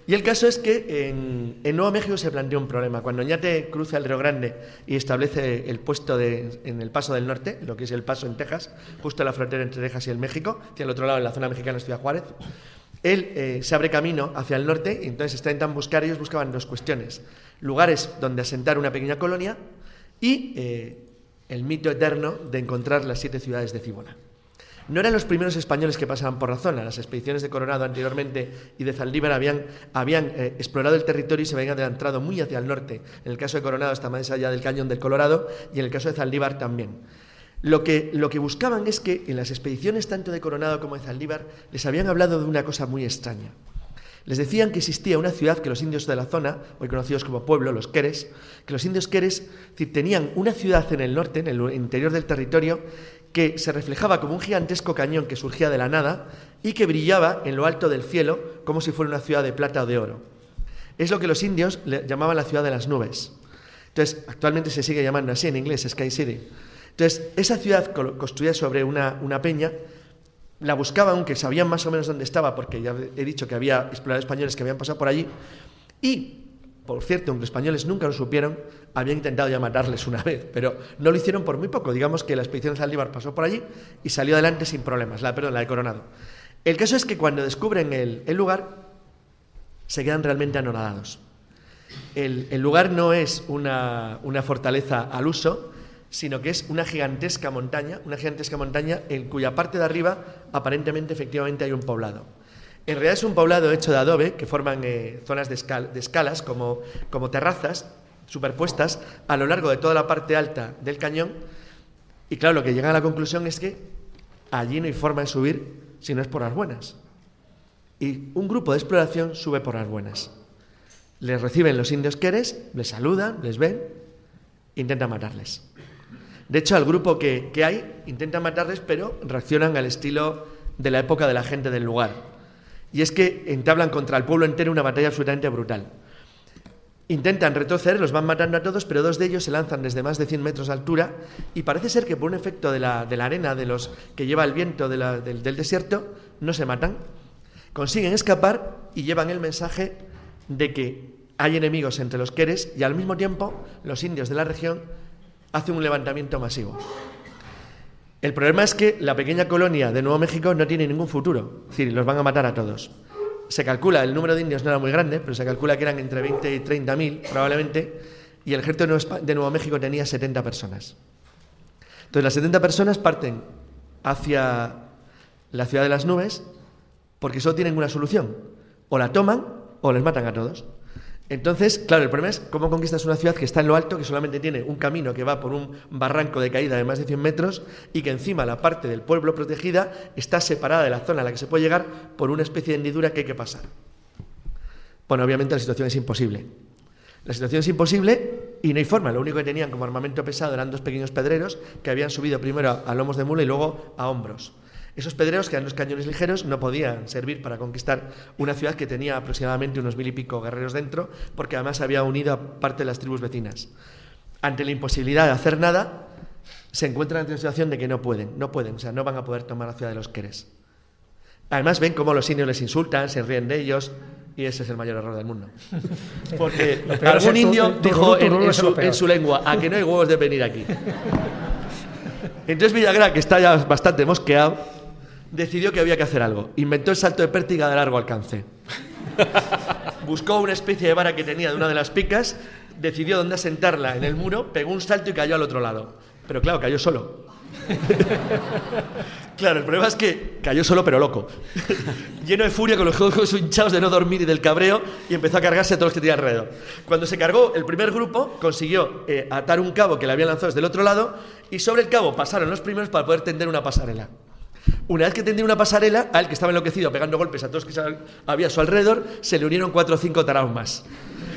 Y el caso es que en, en Nuevo México se planteó un problema. Cuando Oñate cruza el Río Grande y establece el puesto de, en el Paso del Norte, lo que es el Paso en Texas, justo en la frontera entre Texas y el México, hacia el otro lado, en la zona mexicana, Ciudad Juárez, él eh, se abre camino hacia el norte y entonces intentan buscar, ellos buscaban dos cuestiones. Lugares donde asentar una pequeña colonia y eh, el mito eterno de encontrar las siete ciudades de Cibona. No eran los primeros españoles que pasaban por la zona. Las expediciones de Coronado anteriormente y de Zaldívar habían, habían eh, explorado el territorio y se habían adelantado muy hacia el norte. En el caso de Coronado hasta más allá del cañón del Colorado y en el caso de Zaldívar también. Lo que, lo que buscaban es que en las expediciones tanto de Coronado como de Zaldívar les habían hablado de una cosa muy extraña. Les decían que existía una ciudad que los indios de la zona, hoy conocidos como pueblo, los Queres, que los indios Queres tenían una ciudad en el norte, en el interior del territorio, que se reflejaba como un gigantesco cañón que surgía de la nada y que brillaba en lo alto del cielo como si fuera una ciudad de plata o de oro. Es lo que los indios llamaban la ciudad de las nubes. Entonces, actualmente se sigue llamando así en inglés, Sky City. Entonces, esa ciudad construida sobre una, una peña la buscaban, aunque sabían más o menos dónde estaba, porque ya he dicho que había exploradores españoles que habían pasado por allí, y, por cierto, aunque españoles nunca lo supieron, habían intentado ya matarles una vez, pero no lo hicieron por muy poco. Digamos que la expedición de Saldívar pasó por allí y salió adelante sin problemas, la, perdón, la de Coronado. El caso es que cuando descubren el, el lugar, se quedan realmente anonadados. El, el lugar no es una, una fortaleza al uso, sino que es una gigantesca montaña, una gigantesca montaña en cuya parte de arriba aparentemente efectivamente hay un poblado. En realidad es un poblado hecho de adobe que forman eh, zonas de, escal de, escalas como, terrazas superpuestas a lo largo de toda la parte alta del cañón y claro, lo que llega a la conclusión es que allí no hay forma de subir si no es por las buenas. Y un grupo de exploración sube por las buenas. Les reciben los indios queres, les saludan, les ven, intentan matarles. De hecho, al grupo que, que, hay intentan matarles, pero reaccionan al estilo de la época de la gente del lugar. Y es que entablan contra el pueblo entero una batalla absolutamente brutal. Intentan retroceder, los van matando a todos, pero dos de ellos se lanzan desde más de 100 metros de altura y parece ser que por un efecto de la, de la arena de los que lleva el viento del, del desierto no se matan. Consiguen escapar y llevan el mensaje de que hay enemigos entre los queres y al mismo tiempo los indios de la región hace un levantamiento masivo. El problema es que la pequeña colonia de Nuevo México no tiene ningún futuro, es decir, los van a matar a todos. Se calcula, el número de indios no era muy grande, pero se calcula que eran entre 20 y 30 mil probablemente, y el ejército de Nuevo México tenía 70 personas. Entonces las 70 personas parten hacia la ciudad de las nubes porque solo tienen una solución, o la toman o les matan a todos. Entonces, claro, el problema es cómo conquistas una ciudad que está en lo alto, que solamente tiene un camino que va por un barranco de caída de más de 100 metros y que encima la parte del pueblo protegida está separada de la zona a la que se puede llegar por una especie de hendidura que hay que pasar. Bueno, obviamente la situación es imposible. La situación es imposible y no hay forma. Lo único que tenían como armamento pesado eran dos pequeños pedreros que habían subido primero a lomos de mula y luego a hombros. Esos pedreros, que eran los cañones ligeros, no podían servir para conquistar una ciudad que tenía aproximadamente unos mil y pico guerreros dentro, porque además había unido a parte de las tribus vecinas. Ante la imposibilidad de hacer nada, se encuentran en una situación de que no pueden, no pueden, o sea, no van a poder tomar la ciudad de los Queres. Además ven cómo los indios les insultan, se ríen de ellos, y ese es el mayor error del mundo. Porque algún tu- indio tu- dijo en, en su, en su lengua, a que no hay huevos de venir aquí. Entonces Villagra, que está ya bastante mosqueado, decidió que había que hacer algo. Inventó el salto de pértiga de largo alcance. Buscó una especie de vara que tenía de una de las picas, decidió dónde asentarla en el muro, pegó un salto y cayó al otro lado. Pero claro, cayó solo. Claro, el problema es que cayó solo pero loco. Lleno de furia con los ojos hinchados de no dormir y del cabreo y empezó a cargarse a todos los que tenía alrededor. Cuando se cargó el primer grupo, consiguió eh, atar un cabo que le habían lanzado desde el otro lado y sobre el cabo pasaron los primeros para poder tender una pasarela. Una vez que tendió una pasarela, al que estaba enloquecido pegando golpes a todos que había a su alrededor, se le unieron cuatro o cinco taraos.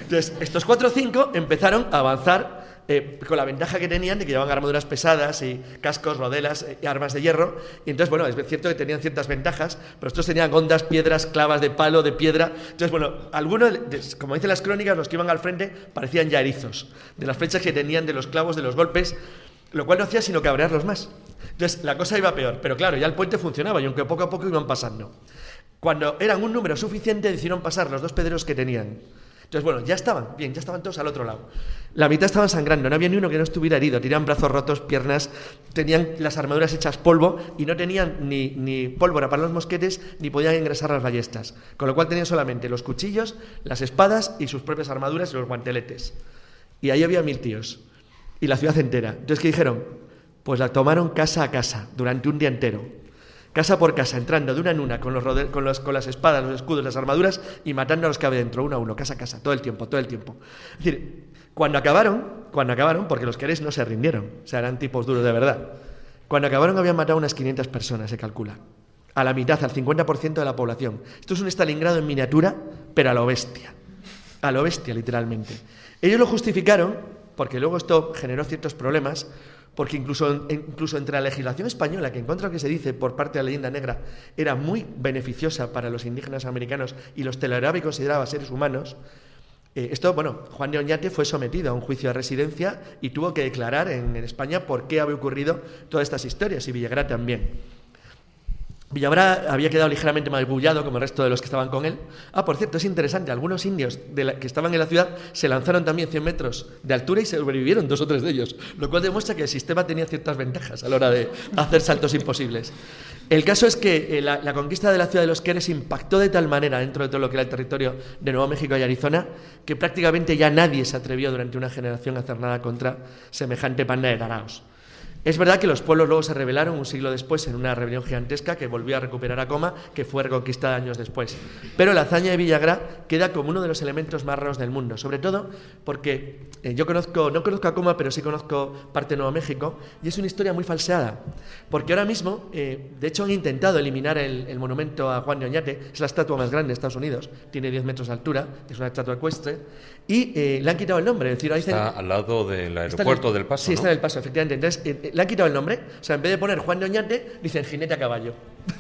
Entonces, estos cuatro o cinco empezaron a avanzar eh, con la ventaja que tenían de que llevaban armaduras pesadas y cascos, rodelas eh, y armas de hierro. Y entonces, bueno, es cierto que tenían ciertas ventajas, pero estos tenían ondas, piedras, clavas de palo, de piedra. Entonces, bueno, algunos, como dicen las crónicas, los que iban al frente parecían ya erizos, de las flechas que tenían, de los clavos, de los golpes, lo cual no hacía sino cabrearlos más. Entonces, la cosa iba peor, pero claro, ya el puente funcionaba y aunque poco a poco iban pasando. Cuando eran un número suficiente, decidieron pasar los dos pedreros que tenían. Entonces, bueno, ya estaban, bien, ya estaban todos al otro lado. La mitad estaban sangrando, no había ni uno que no estuviera herido. Tenían brazos rotos, piernas, tenían las armaduras hechas polvo y no tenían ni, ni pólvora para los mosquetes ni podían ingresar las ballestas. Con lo cual tenían solamente los cuchillos, las espadas y sus propias armaduras y los guanteletes. Y ahí había mil tíos. Y la ciudad entera. Entonces, ¿qué dijeron? Pues la tomaron casa a casa durante un día entero casa por casa, entrando de una en una con, los con, los- con las espadas, los escudos, las armaduras y matando a los que había dentro, uno a uno, casa a casa, todo el tiempo, todo el tiempo. Es decir, cuando acabaron, cuando acabaron, porque los queréis no se rindieron, o sea, eran tipos duros de verdad. Cuando acabaron habían matado unas 500 personas, se calcula. A la mitad, al 50% de la población. Esto es un Stalingrado en miniatura, pero a lo bestia. A lo bestia, literalmente. Ellos lo justificaron, porque luego esto generó ciertos problemas, porque incluso, incluso entre la legislación española, que en contra que se dice por parte de la leyenda negra, era muy beneficiosa para los indígenas americanos y los toleraba y consideraba seres humanos, eh, esto, bueno, Juan de Oñate fue sometido a un juicio de residencia y tuvo que declarar en, en España por qué había ocurrido todas estas historias, y Villagrá también. Villagrá había quedado ligeramente magullado como el resto de los que estaban con él. Ah, por cierto, es interesante, algunos indios que estaban en la ciudad se lanzaron también 100 metros de altura y sobrevivieron dos o tres de ellos, lo cual demuestra que el sistema tenía ciertas ventajas a la hora de hacer saltos imposibles. El caso es que eh, la, la conquista de la ciudad de los Queres impactó de tal manera dentro de todo lo que era el territorio de Nuevo México y Arizona que prácticamente ya nadie se atrevió durante una generación a hacer nada contra semejante panda de taraos. Es verdad que los pueblos luego se rebelaron un siglo después en una rebelión gigantesca que volvió a recuperar a Coma, que fue reconquistada años después. Pero la hazaña de Villagrá queda como uno de los elementos más raros del mundo, sobre todo porque eh, yo conozco, no conozco a Coma, pero sí conozco parte de Nuevo México, y es una historia muy falseada. Porque ahora mismo, eh, de hecho, han intentado eliminar el, el monumento a Juan de Oñate, es la estatua más grande de Estados Unidos, tiene 10 metros de altura, es una estatua ecuestre, y eh, le han quitado el nombre. Es decir, ahí dicen- Está al lado del el- aeropuerto del Paso, Sí, ¿no? está en el paso, efectivamente. Entonces, eh, eh, le han quitado el nombre. O sea, en vez de poner Juan de Oñate, dicen jinete a caballo.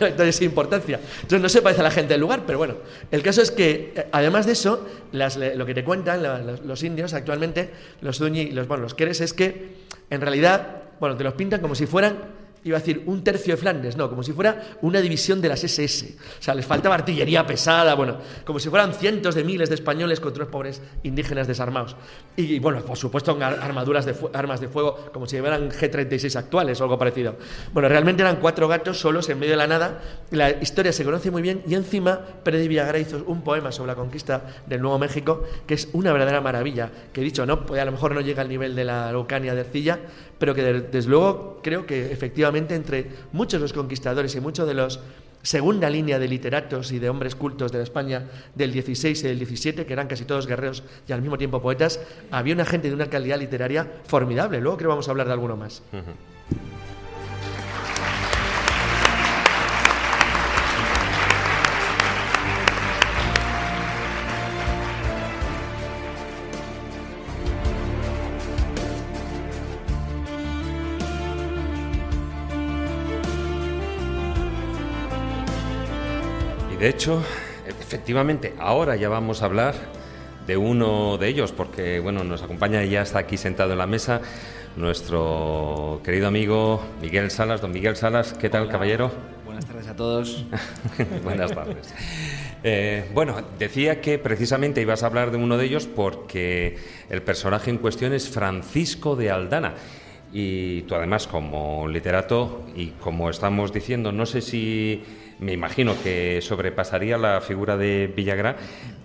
Entonces, sin importancia. Entonces, no se parece a la gente del lugar, pero bueno. El caso es que, además de eso, las- lo que te cuentan la- los, los indios actualmente, los duñi y los, bueno, los queres, es que, en realidad, bueno, te los pintan como si fueran iba a decir un tercio de Flandes, no, como si fuera una división de las SS. O sea, les faltaba artillería pesada, bueno, como si fueran cientos de miles de españoles contra unos pobres indígenas desarmados. Y, bueno, por supuesto, ar- armaduras de armas de fuego, como si llevaran G-36 actuales o algo parecido. Bueno, realmente eran cuatro gatos solos en medio de la nada. La historia se conoce muy bien y encima Pérez de Villagra hizo un poema sobre la conquista del Nuevo México, que es una verdadera maravilla, que he dicho, no, pues a lo mejor no llega al nivel de la Araucania de Ercilla, pero que de- desde luego creo que efectivamente entre muchos de los conquistadores y muchos de los segunda línea de literatos y de hombres cultos de la España del 16 y del 17, que eran casi todos guerreros y al mismo tiempo poetas, había una gente de una calidad literaria formidable. Luego creo que vamos a hablar de alguno más. De hecho, efectivamente, ahora ya vamos a hablar de uno de ellos, porque bueno, nos acompaña y ya está aquí sentado en la mesa nuestro querido amigo Miguel Salas. Don Miguel Salas, ¿qué tal, caballero? Buenas tardes a todos. Buenas tardes. Eh, bueno, decía que precisamente ibas a hablar de uno de ellos porque el personaje en cuestión es Francisco de Aldana. Y tú además como literato y como estamos diciendo, no sé si me imagino que sobrepasaría la figura de Villagrá,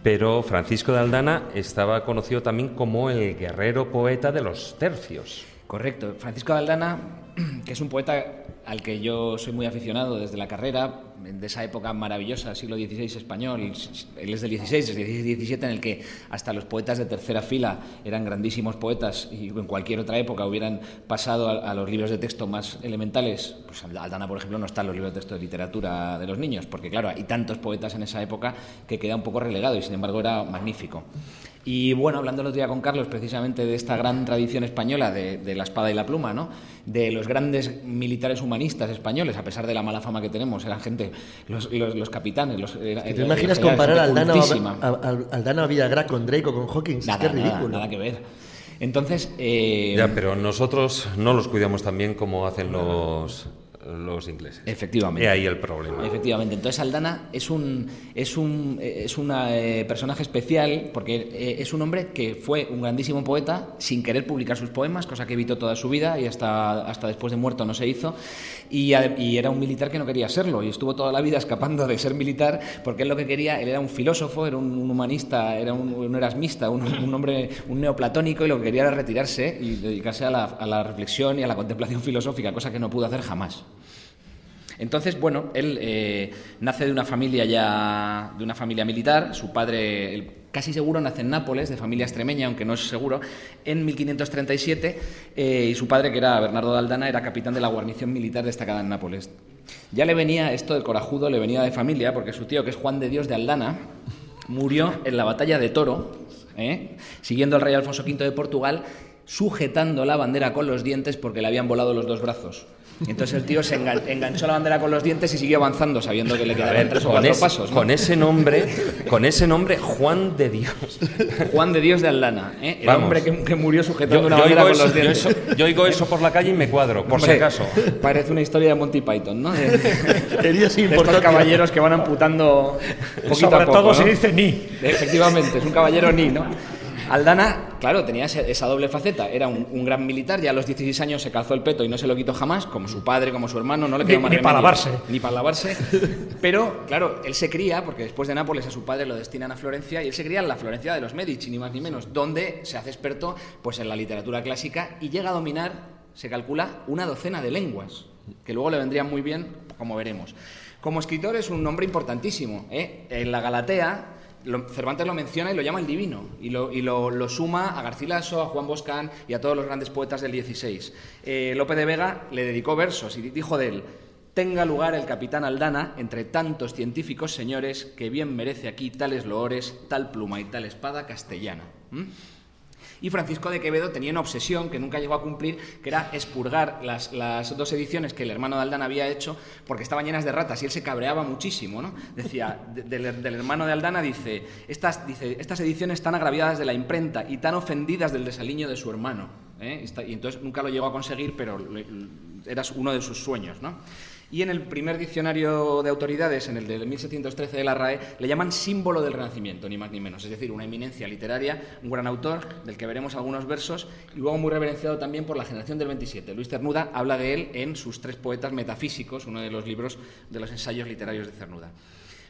pero Francisco de Aldana estaba conocido también como el guerrero poeta de los tercios. Correcto. Francisco de Aldana, que es un poeta al que yo soy muy aficionado desde la carrera, de esa época maravillosa, siglo XVI español, él es del XVI, es del XVII, en el que hasta los poetas de tercera fila eran grandísimos poetas y en cualquier otra época hubieran pasado a, los libros de texto más elementales. Pues Aldana, por ejemplo, no está en los libros de texto de literatura de los niños, porque claro, hay tantos poetas en esa época que queda un poco relegado y sin embargo era magnífico. Y bueno, hablando el otro día con Carlos precisamente de esta gran tradición española de, la espada y la pluma, ¿no? de los grandes militares humanistas españoles, a pesar de la mala fama que tenemos, eran gente, los, los, capitanes. Los, ¿Te imaginas comparar al Aldana, a, Villagra con Drake o con Hawkins? Nada, ridículo. Nada, que ver. Entonces. Eh, ya, pero nosotros no los cuidamos tan bien como hacen los los ingleses. Efectivamente. Y ahí el problema. Efectivamente. Entonces Aldana es un es un es eh, personaje especial porque eh, es un hombre que fue un grandísimo poeta sin querer publicar sus poemas, cosa que evitó toda su vida y hasta hasta después de muerto no se hizo. Y, era un militar que no quería serlo y estuvo toda la vida escapando de ser militar porque él lo que quería, él era un filósofo, era un, humanista, era un, erasmista, un, hombre, un neoplatónico y lo que quería era retirarse y dedicarse a la, a la reflexión y a la contemplación filosófica, cosa que no pudo hacer jamás. Entonces, bueno, él eh, nace de una familia ya, de una familia militar, su padre, casi seguro nace en Nápoles, de familia extremeña, aunque no es seguro, en 1537, eh, y su padre, que era Bernardo de Aldana, era capitán de la guarnición militar destacada en Nápoles. Ya le venía esto del corajudo, le venía de familia, porque su tío, que es Juan de Dios de Aldana, murió en la batalla de Toro, ¿eh? siguiendo al rey Alfonso V de Portugal, sujetando la bandera con los dientes porque le habían volado los dos brazos. Entonces el tío se enganchó la bandera con los dientes y siguió avanzando, sabiendo que le quedaban tres o cuatro pasos. Con ese nombre, con ese nombre, Juan de Dios. Juan de Dios de Aldana, ¿eh? el hombre que, murió sujetando una bandera con los dientes. Yo, oigo eso por la calle y me cuadro, por si acaso. Parece una historia de Monty Python, ¿no? De, de estos caballeros que van amputando poquito Sobre a poco, todo se dice ni. Efectivamente, es un caballero ni, ¿no? Aldana, claro, tenía esa doble faceta. Era un, gran militar, ya a los 16 años se calzó el peto y no se lo quitó jamás, como su padre, como su hermano, no le quedó más Ni para lavarse. Ni para lavarse. Pero, claro, él se cría, porque después de Nápoles a su padre lo destinan a Florencia, y él se cría en la Florencia de los Medici, ni más ni menos, donde se hace experto pues, en la literatura clásica y llega a dominar, se calcula, una docena de lenguas, que luego le vendrían muy bien, como veremos. Como escritor es un nombre importantísimo. ¿eh? En la Galatea Cervantes lo menciona y lo llama el divino, y lo, suma a Garcilaso, a Juan Boscán y a todos los grandes poetas del XVI. Eh, Lope de Vega le dedicó versos y dijo de él, tenga lugar el capitán Aldana entre tantos científicos señores que bien merece aquí tales loores, tal pluma y tal espada castellana. Y Francisco de Quevedo tenía una obsesión que nunca llegó a cumplir, que era expurgar las, dos ediciones que el hermano de Aldana había hecho, porque estaban llenas de ratas, y él se cabreaba muchísimo, ¿no? Decía, del, hermano de Aldana, dice estas, dice, estas ediciones tan agraviadas de la imprenta y tan ofendidas del desaliño de su hermano. ¿eh? Y entonces nunca lo llegó a conseguir, pero era uno de sus sueños, ¿no? Y en el primer diccionario de autoridades, en el de 1713 de la RAE, le llaman símbolo del Renacimiento, ni más ni menos, es decir, una eminencia literaria, un gran autor, del que veremos algunos versos, y luego muy reverenciado también por la generación del 27. Luis Cernuda habla de él en sus tres poetas metafísicos, uno de los libros de los ensayos literarios de Cernuda.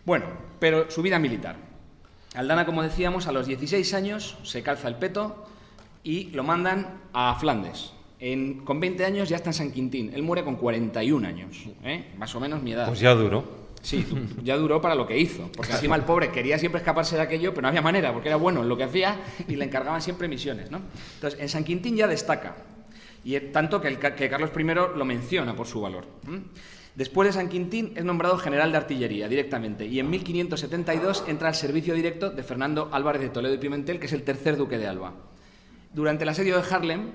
Bueno, pero su vida militar. Aldana, como decíamos, a los 16 años se calza el peto y lo mandan a Flandes, con 20 años ya está en San Quintín. Él muere con 41 años, ¿eh? más o menos mi edad. Pues ya duró. Sí, ya duró para lo que hizo. Porque encima el pobre quería siempre escaparse de aquello, pero no había manera, porque era bueno en lo que hacía y le encargaban siempre misiones. ¿no? Entonces, en San Quintín ya destaca. Y tanto que, Carlos I lo menciona por su valor. Después de San Quintín es nombrado general de artillería directamente y en 1572 entra al servicio directo de Fernando Álvarez de Toledo y Pimentel, que es el tercer duque de Alba. Durante el asedio de Harlem,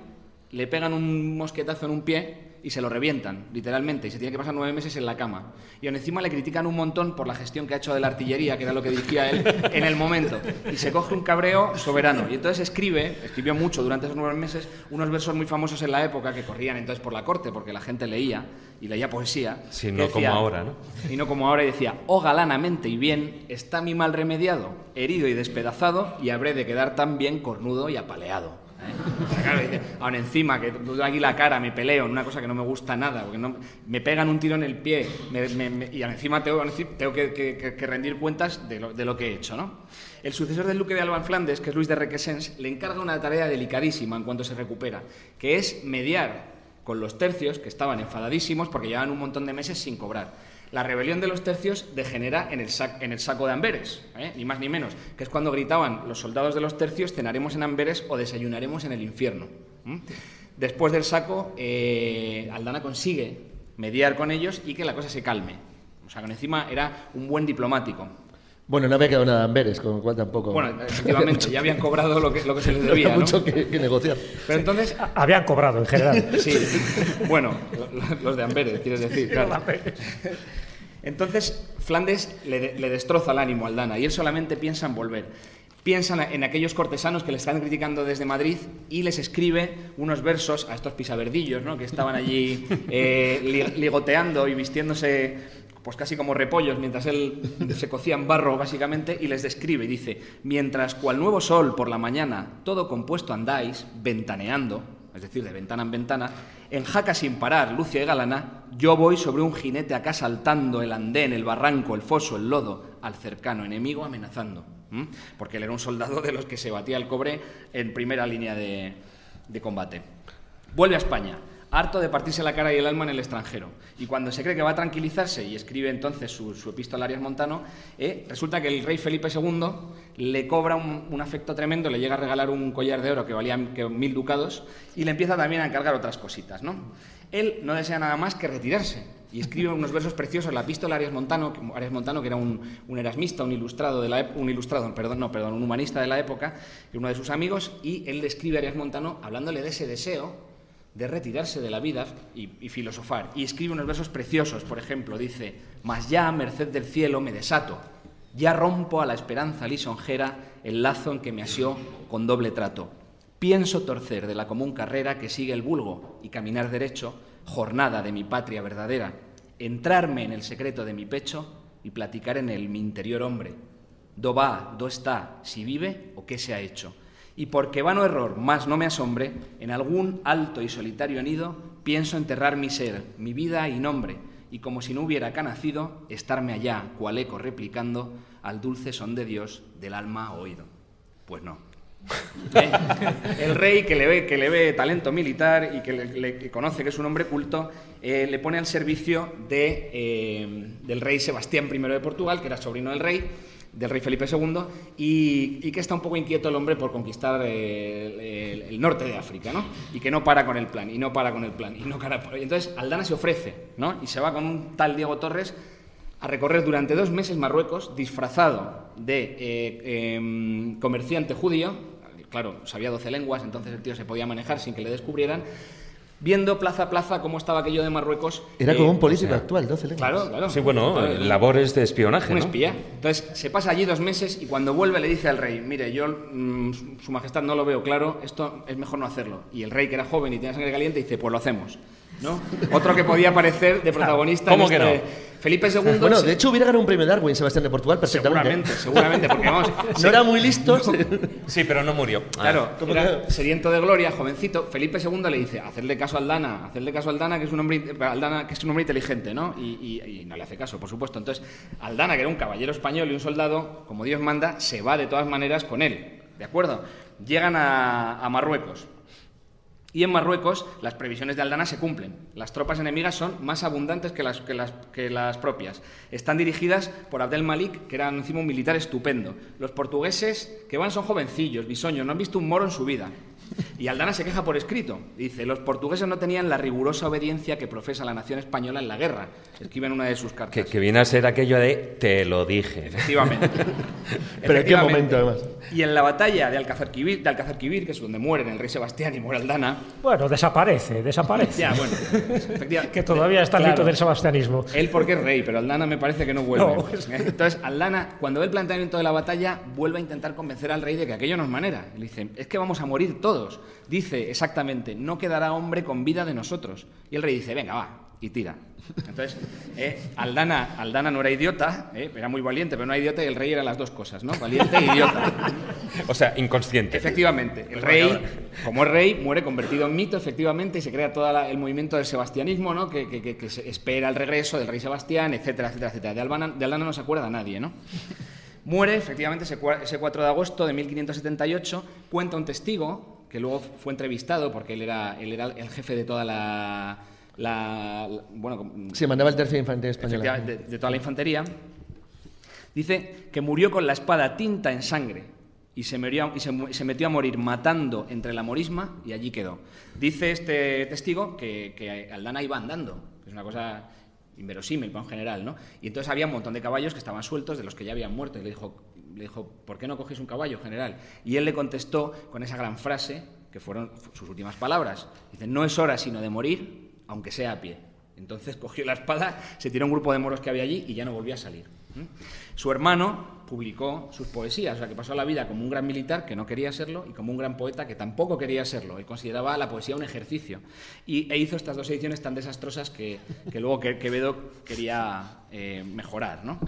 le pegan un mosquetazo en un pie y se lo revientan, literalmente, y se tiene que pasar nueve meses en la cama. Y aún encima le critican un montón por la gestión que ha hecho de la artillería, que era lo que dirigía él en el momento. Y se coge un cabreo soberano. Y entonces escribe, escribió mucho durante esos nueve meses, unos versos muy famosos en la época que corrían entonces por la corte, porque la gente leía y leía poesía. Sí, no como ahora, ¿no? Y no como ahora, y decía, oh galanamente y bien, está mi mal remediado, herido y despedazado, y habré de quedar tan bien cornudo y apaleado. claro, aún encima, que aquí la cara, me peleo en una cosa que no me gusta nada, porque me pegan un tiro en el pie, me- me- me- y encima tengo, tengo que, rendir cuentas de lo, de lo que he hecho, ¿no? El sucesor del duque de Alba en Flandes, que es Luis de Requesens, le encarga una tarea delicadísima en cuanto se recupera, que es mediar con los tercios, que estaban enfadadísimos porque llevaban un montón de meses sin cobrar. La rebelión de los tercios degenera en el, saco de Amberes, ¿eh? ni más ni menos, que es cuando gritaban los soldados de los tercios, cenaremos en Amberes o desayunaremos en el infierno. Después del saco, eh, Aldana consigue mediar con ellos y que la cosa se calme. O sea, que encima era un buen diplomático. Bueno, no había quedado nada de Amberes, con lo cual tampoco. Bueno, efectivamente, ya habían cobrado lo que, lo que se les no había debía, ¿no? mucho que, que negociar. Pero entonces, Habían cobrado en general. Sí, bueno, lo- los de Amberes, quieres decir, claro. Entonces, Flandes le, de- le destroza el ánimo a Aldana y él solamente piensa en volver. Piensa en- en aquellos cortesanos que le están criticando desde Madrid y les escribe unos versos a estos pisaverdillos ¿no? que estaban allí eh, li- ligoteando y vistiéndose pues casi como repollos mientras él se cocía en barro básicamente y les describe y dice mientras cual nuevo sol por la mañana todo compuesto andáis ventaneando es decir de ventana en ventana en jaca sin parar lucia y galana yo voy sobre un jinete acá saltando el andén el barranco el foso el lodo al cercano enemigo amenazando porque él era un soldado de los que se batía el cobre en primera línea de, de combate. Vuelve a España, harto de partirse la cara y el alma en el extranjero. Y cuando se cree que va a tranquilizarse y escribe entonces su, su epístola a Arias Montano, eh, resulta que el rey Felipe II le cobra un, afecto tremendo, le llega a regalar un collar de oro que valía mil ducados y le empieza también a encargar otras cositas. ¿no? Él no desea nada más que retirarse y escribe unos versos preciosos, la epístola a Arias Montano, que, Arias Montano, que era un, erasmista, un ilustrado de la un ilustrado, perdón, no, perdón, un humanista de la época, que uno de sus amigos, y él describe a Arias Montano hablándole de ese deseo de retirarse de la vida y, filosofar. Y escribe unos versos preciosos, por ejemplo, dice, Mas ya, merced del cielo, me desato, ya rompo a la esperanza lisonjera el lazo en que me asió con doble trato. Pienso torcer de la común carrera que sigue el vulgo y caminar derecho, jornada de mi patria verdadera, entrarme en el secreto de mi pecho y platicar en él mi interior hombre. Do va, do está, si vive o qué se ha hecho. Y porque vano error más no me asombre, en algún alto y solitario nido pienso enterrar mi ser, mi vida y nombre, y como si no hubiera acá nacido, estarme allá, cual eco replicando al dulce son de Dios del alma oído. Pues no. ¿Eh? El rey que le ve, que le ve talento militar y que, le- conoce que es un hombre culto, eh, le pone al servicio de, eh, del rey Sebastián I de Portugal, que era sobrino del rey, del rey Felipe II, y, que está un poco inquieto el hombre por conquistar el, norte de África, ¿no? Y que no para con el plan, y no para con el plan, y no para y Entonces Aldana se ofrece, ¿no? Y se va con un tal Diego Torres a recorrer durante dos meses Marruecos disfrazado de eh, em, comerciante judío, claro, sabía 12 lenguas, entonces el tío se podía manejar sin que le descubrieran, viendo plaza a plaza cómo estaba aquello de Marruecos. Era eh, como un político sea, actual, 12 lenguas. Claro, claro. Sí, bueno, Claro, eh, labores de espionaje, un ¿no? espía. Entonces se pasa allí dos meses y cuando vuelve le dice al rey, mire, yo, mm, su- majestad no lo veo claro, esto es mejor no hacerlo. Y el rey, que era joven y tenía sangre caliente, dice, pues lo hacemos. ¿no? Otro que podía aparecer de protagonista ¿Cómo en que este- no? Felipe II... Bueno, se- de hecho hubiera ganado un premio Darwin Sebastián de Portugal perfectamente. Seguramente, seguramente, porque vamos... No era muy listo. Sí, pero no murió. Claro, ¿cómo era sediento de gloria, jovencito. Felipe II le dice, hacerle caso a Aldana, hacerle caso a Aldana, que es un hombre, Aldana, que es un hombre inteligente, ¿no? Y, y- y no le hace caso, por supuesto. Entonces, Aldana, que era un caballero español y un soldado, como Dios manda, se va de todas maneras con él, ¿de acuerdo? Llegan a, a Marruecos. Y en Marruecos las previsiones de Aldana se cumplen. Las tropas enemigas son más abundantes que las, propias. Están dirigidas por Abdel Malik, que era encima un militar estupendo. Los portugueses que van son jovencillos, bisoños, no han visto un moro en su vida. Y Aldana se queja por escrito. Dice, los portugueses no tenían la rigurosa obediencia que profesa la nación española en la guerra. Escribe en una de sus cartas. Que, que viene a ser aquello de te lo dije. Efectivamente. Pero en qué momento, además. Y en la batalla de Alcázar-Quibir, de Alcázar-Quibir, que es donde mueren el rey Sebastián y muere Aldana, Bueno, desaparece, desaparece. ya, bueno, efectivamente. que todavía está el Claro. mito del sebastianismo. Él porque es rey, pero Aldana me parece que no vuelve. No, Entonces, Aldana, cuando ve el planteamiento de la batalla, vuelve a intentar convencer al rey de que aquello no es manera. Le dice, es que vamos a morir todos. Dice exactamente, no quedará hombre con vida de nosotros. Y el rey dice, venga, va, y tira. Entonces, eh, Aldana, Aldana no era idiota, eh, era muy valiente, pero no era idiota y el rey era las dos cosas, ¿no? Valiente e idiota. O sea, inconsciente. Efectivamente, el rey, como es rey, muere convertido en mito, efectivamente, y se crea todo el movimiento del sebastianismo, ¿no? Que, que- que- se espera el regreso del rey Sebastián, etcétera, etcétera, etcétera. De Albana, de Aldana no se acuerda nadie, ¿no? Muere, efectivamente, ese 4 de agosto de 1578, cuenta un testigo, que luego fue entrevistado, porque él era, él era el jefe de toda la... la- la- bueno, Sí, mandaba el tercio de infantería española. de, de toda la infantería, dice que murió con la espada tinta en sangre y se, murió- y se mu- se metió a morir matando entre la morisma y allí quedó. Dice este testigo que, que Aldana iba andando, que es una cosa inverosímil un general, ¿no? Y entonces había un montón de caballos que estaban sueltos de los que ya habían muerto y le dijo, le dijo ¿por qué no cogéis un caballo, general? Y él le contestó con esa gran frase, que fueron sus últimas palabras. Dice, no es hora sino de morir, aunque sea a pie. Entonces cogió la espada, se tiró a un grupo de moros que había allí y ya no volvió a salir. Su hermano publicó sus poesías, o sea que pasó la vida como un gran militar que no quería serlo y como un gran poeta que tampoco quería serlo. Él consideraba la poesía un ejercicio. Y, e hizo estas dos ediciones tan desastrosas que, que luego que- Quevedo quería eh, mejorar. ¿no?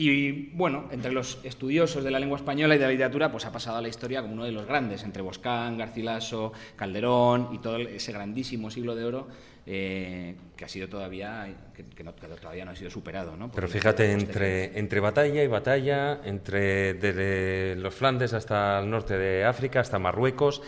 Y bueno, entre los estudiosos de la lengua española y de la literatura, pues ha pasado a la historia como uno de los grandes, entre Boscán, Garcilaso, Calderón y todo ese grandísimo siglo de oro eh, que ha sido todavía, que, que no- que todavía no ha sido superado. ¿no? Pero fíjate, el entre, entre batalla y batalla, entre desde los Flandes hasta el norte de África, hasta Marruecos,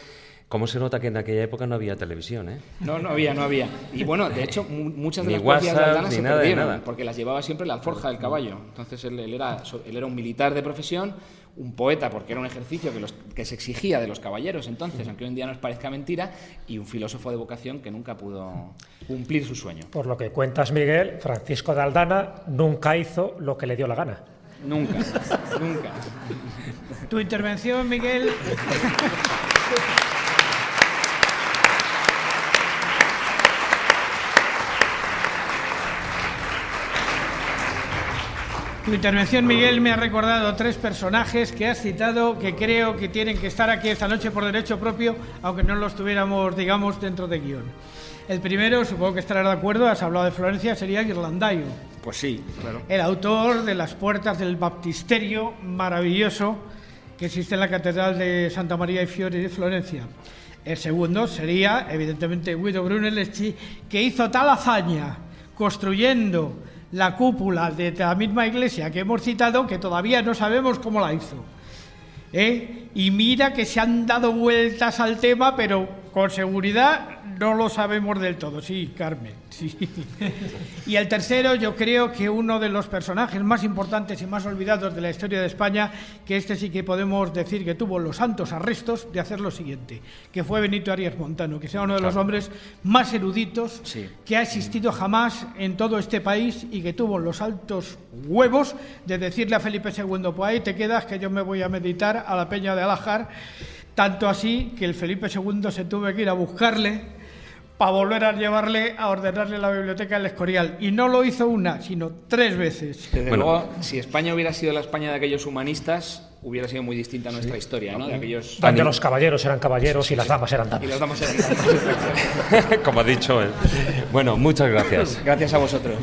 ¿cómo se nota que en aquella época no había televisión? ¿eh? No, no había, no había. Y bueno, de hecho, mu- muchas de Ni las de WhatsApp, Aldana ni se nada de perdieron, nada. porque las llevaba siempre la alforja del caballo. Entonces él, él era, él era un militar de profesión, un poeta, porque era un ejercicio que, los- que se exigía de los caballeros entonces, aunque hoy en día nos parezca mentira, y un filósofo de vocación que nunca pudo cumplir su sueño. Por lo que cuentas, Miguel, Francisco de Aldana nunca hizo lo que le dio la gana. Nunca, nunca. Tu intervención, Miguel. Tu intervención, Miguel, me ha recordado tres personajes que has citado que creo que tienen que estar aquí esta noche por derecho propio, aunque no los tuviéramos, digamos, dentro de guion. El primero, supongo que estarás de acuerdo, has hablado de Florencia, sería Ghirlandaio Pues sí, claro. el autor de las puertas del baptisterio maravilloso que existe en la Catedral de Santa María y Fiori de Florencia. El segundo sería, evidentemente, Guido Brunelleschi, que hizo tal hazaña construyendo la cúpula de la misma iglesia que hemos citado que todavía no sabemos cómo la hizo. ¿Eh? Y mira que se han dado vueltas al tema, pero con seguridad no lo sabemos del todo. Sí, Carmen, sí. Y el tercero, yo creo que uno de los personajes más importantes y más olvidados de la historia de España, que este sí que podemos decir que tuvo los santos arrestos de hacer lo siguiente, que fue Benito Arias Montano, que sea uno de los hombres más eruditos Sí. que ha existido jamás en todo este país y que tuvo los altos huevos de decirle a Felipe II, pues ahí te quedas que yo me voy a meditar a la peña de Alajar, tanto así que el Felipe II se tuvo que ir a buscarle para volver a llevarle a ordenarle la biblioteca del Escorial. Y no lo hizo una, sino tres veces. Desde Bueno. luego, si España hubiera sido la España de aquellos humanistas, hubiera sido muy distinta nuestra historia, ¿no? De aquellos... Donde los caballeros eran caballeros y las damas eran Y damas. los damos en Como ha dicho él. Bueno, muchas gracias. Gracias a vosotros.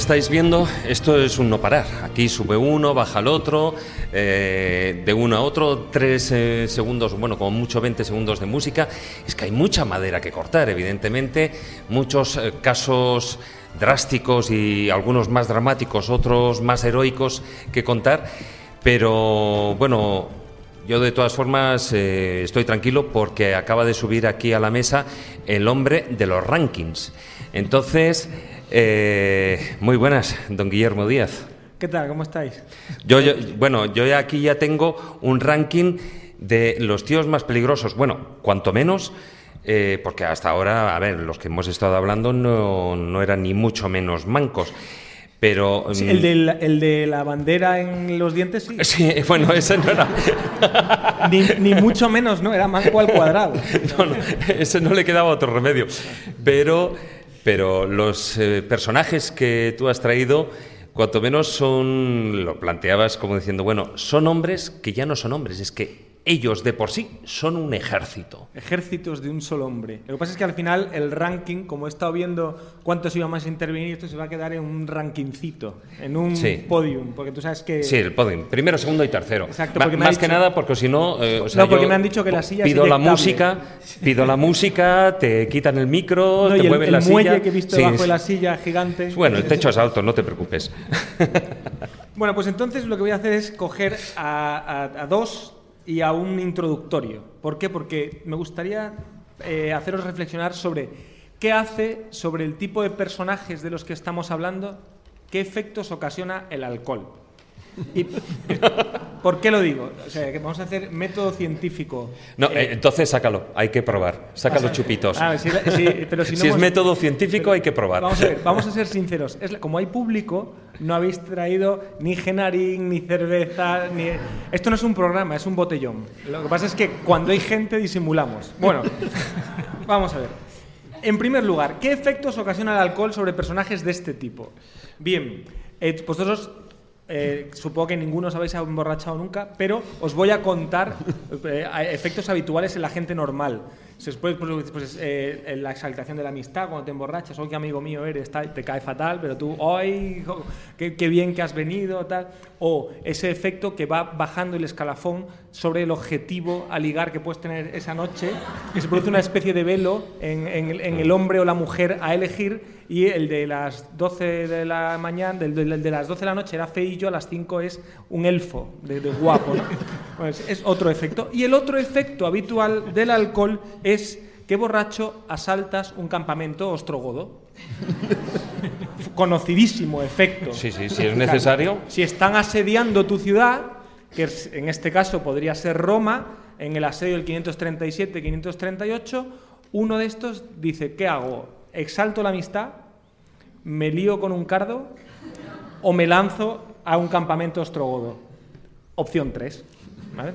Estáis viendo, esto es un no parar. Aquí sube uno, baja el otro, eh, de uno a otro, tres eh, segundos, bueno, como mucho 20 segundos de música. Es que hay mucha madera que cortar, evidentemente, muchos eh, casos drásticos y algunos más dramáticos, otros más heroicos que contar. Pero bueno, yo de todas formas eh, estoy tranquilo porque acaba de subir aquí a la mesa el hombre de los rankings. Entonces, eh, muy buenas, don Guillermo Díaz. ¿Qué tal? ¿Cómo estáis? Yo, yo- bueno, yo aquí ya tengo un ranking de los tíos más peligrosos. Bueno, cuanto menos, eh, porque hasta ahora, a ver, los que hemos estado hablando no, no eran ni mucho menos mancos. Pero. Sí, mm, el, del- el de la bandera en los dientes, sí. Sí, bueno, ese no era. Ni, ni mucho menos, ¿no? Era manco al cuadrado. No, no, ese no le quedaba otro remedio. Pero, pero los eh, personajes que tú has traído, cuanto menos son, lo planteabas como diciendo, bueno, son hombres que ya no son hombres, es que ellos de por sí son un ejército. Ejércitos de un solo hombre. Lo que pasa es que al final el ranking, como he estado viendo cuántos iban más a intervenir, esto se va a quedar en un rankingcito, en un Sí. podium, porque tú sabes que... Sí, el podium, primero, segundo y tercero. Exacto, porque más que nada porque si no, eh, o sea, No, porque yo me han dicho que la silla es pido la música, pido la música, te quitan el micro, No, te y el, mueven el la muelle silla. que he visto Sí, debajo sí. de la silla gigante. Bueno, el techo es alto, no te preocupes. Bueno, pues entonces lo que voy a hacer es coger a, a- a dos y a un introductorio. ¿Por qué? Porque me gustaría eh, haceros reflexionar sobre qué hace sobre el tipo de personajes de los que estamos hablando, qué efectos ocasiona el alcohol. ¿Y por qué lo digo? O sea, que vamos a hacer método científico. No, Eh, eh, entonces sácalo, hay que probar. Saca los chupitos. Ah, sí, pero si no es hemos- método científico, hay que probar. Vamos a ver, vamos a ser sinceros. Es como hay público, no habéis traído ni genarín, ni cerveza, ni... Esto no es un programa, es un botellón. Lo que pasa es que cuando hay gente disimulamos. Bueno, vamos a ver. En primer lugar, ¿qué efectos ocasiona el alcohol sobre personajes de este tipo? Bien, eh, vosotros eh, supongo que ninguno os habéis emborrachado nunca, pero os voy a contar eh, efectos habituales en la gente normal. Se puede, pues, eh, la exaltación de la amistad, cuando te emborrachas, hoy qué amigo mío eres, tal, te cae fatal, pero tú, hoy, jo, qué, qué bien que has venido, tal. O ese efecto que va bajando el escalafón sobre el objetivo a ligar que puedes tener esa noche, que se produce una especie de velo en, en en el hombre o la mujer a elegir y el de las 12 de la mañana, del, del- de las 12 de la noche era feillo, a las 5 es un elfo de, de guapo. ¿no? Pues es otro efecto. Y el otro efecto habitual del alcohol es que borracho asaltas un campamento ostrogodo. Conocidísimo efecto. Sí, sí, si es necesario. Si están asediando tu ciudad, que es- en este caso podría ser Roma, en el asedio del 537-538, uno de estos dice, ¿qué hago? ¿Exalto la amistad? ¿Me lío con un cardo? ¿O me lanzo a un campamento ostrogodo? Opción 3. ¿vale?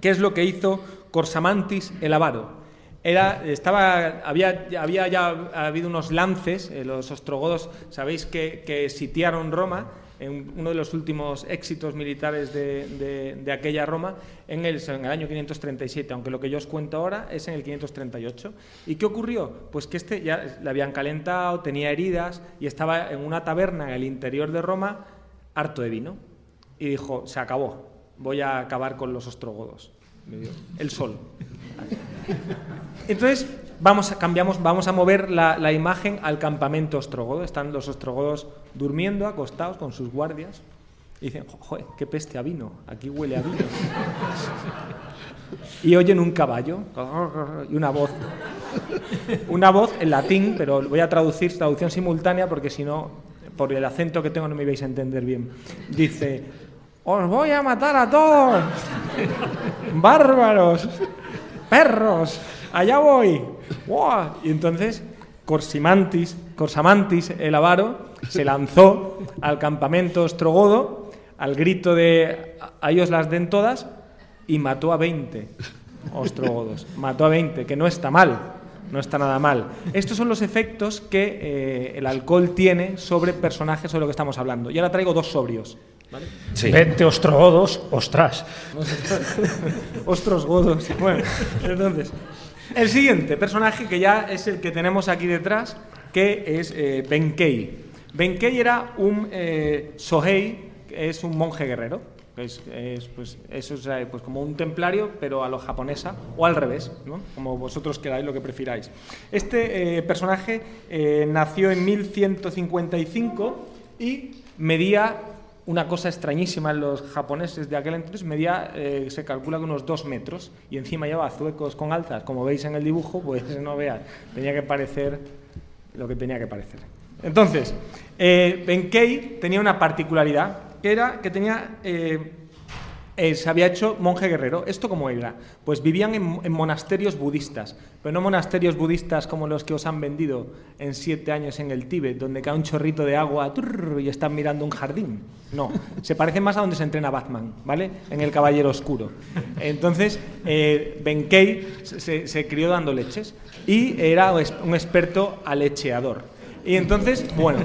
¿Qué es lo que hizo Corsamantis el avaro? Era, estaba, había, había ya habido unos lances, eh, los ostrogodos, sabéis que, sitiaron Roma, en uno de los últimos éxitos militares de, de- de aquella Roma, en el, en el año 537, aunque lo que yo os cuento ahora es en el 538. ¿Y qué ocurrió? Pues que este ya le habían calentado, tenía heridas y estaba en una taberna en el interior de Roma, harto de vino. Y dijo, se acabó, voy a acabar con los ostrogodos. El sol. Entonces, vamos a, cambiamos, vamos a mover la, imagen al campamento ostrogodo. Están los ostrogodos durmiendo, acostados con sus guardias. Y dicen, "Jo- joder, qué peste a vino, aquí huele a vino. y oyen un caballo y una voz. Una voz en latín, pero voy a traducir, traducción simultánea, porque si no, por el acento que tengo no me vais a entender bien. Dice, os voy a matar a todos. Bárbaros, perros, allá voy. ¡Buah! Y entonces Corsimantis, Corsamantis, el avaro, se lanzó al campamento ostrogodo al grito de a ellos las den todas y mató a 20 ostrogodos. Mató a 20, que no está mal, no está nada mal. Estos son los efectos que eh, el alcohol tiene sobre personajes sobre lo que estamos hablando. Y ahora traigo dos sobrios. ¿Vale? Sí. 20 ostrogodos, ostras. Ostros godos. Bueno, entonces, el siguiente personaje que ya es el que tenemos aquí detrás, que es eh, Benkei. Benkei era un eh, Sohei, que es un monje guerrero. Es, es, pues, eso es eh, pues, como un templario, pero a lo japonesa, o al revés, ¿no? como vosotros queráis, lo que prefiráis. Este eh, personaje eh, nació en 1155 y medía una cosa extrañísima en los japoneses de aquel entonces, medía, eh, se calcula que unos dos metros, y encima llevaba zuecos con alzas, como veis en el dibujo, pues no veas, tenía que parecer lo que tenía que parecer. Entonces, eh, Benkei tenía una particularidad, que era que tenía, eh, eh, se había hecho monje guerrero. ¿Esto cómo era? Pues vivían en, monasterios budistas, pero no monasterios budistas como los que os han vendido en siete años en el Tíbet, donde cae un chorrito de agua trrr, y están mirando un jardín. No, se parece más a donde se entrena Batman, ¿vale? En el Caballero Oscuro. Entonces, eh, Benkei se crió dando leches y era un experto alecheador. Y entonces, bueno,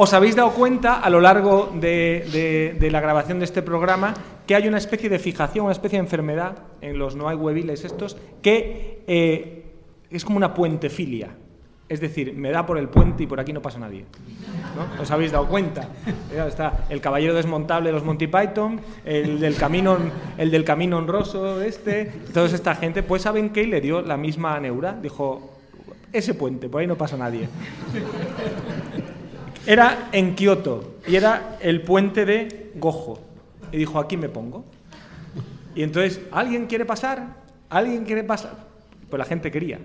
os habéis dado cuenta a lo largo de, la grabación de este programa que hay una especie de fijación, una especie de enfermedad en los no hay hueviles estos, que eh, es como una puentefilia. Es decir, me da por el puente y por aquí no pasa nadie. ¿no? ¿Os habéis dado cuenta? Está el caballero desmontable de los Monty Python, el del camino, el del camino honroso este, toda esta gente, pues saben que le dio la misma neura. Dijo, ese puente, por ahí no pasa nadie. Era en Kioto y era el puente de Gojo. Y dijo, aquí me pongo. Y entonces, ¿alguien quiere pasar? ¿Alguien quiere pasar? Pues la gente quería.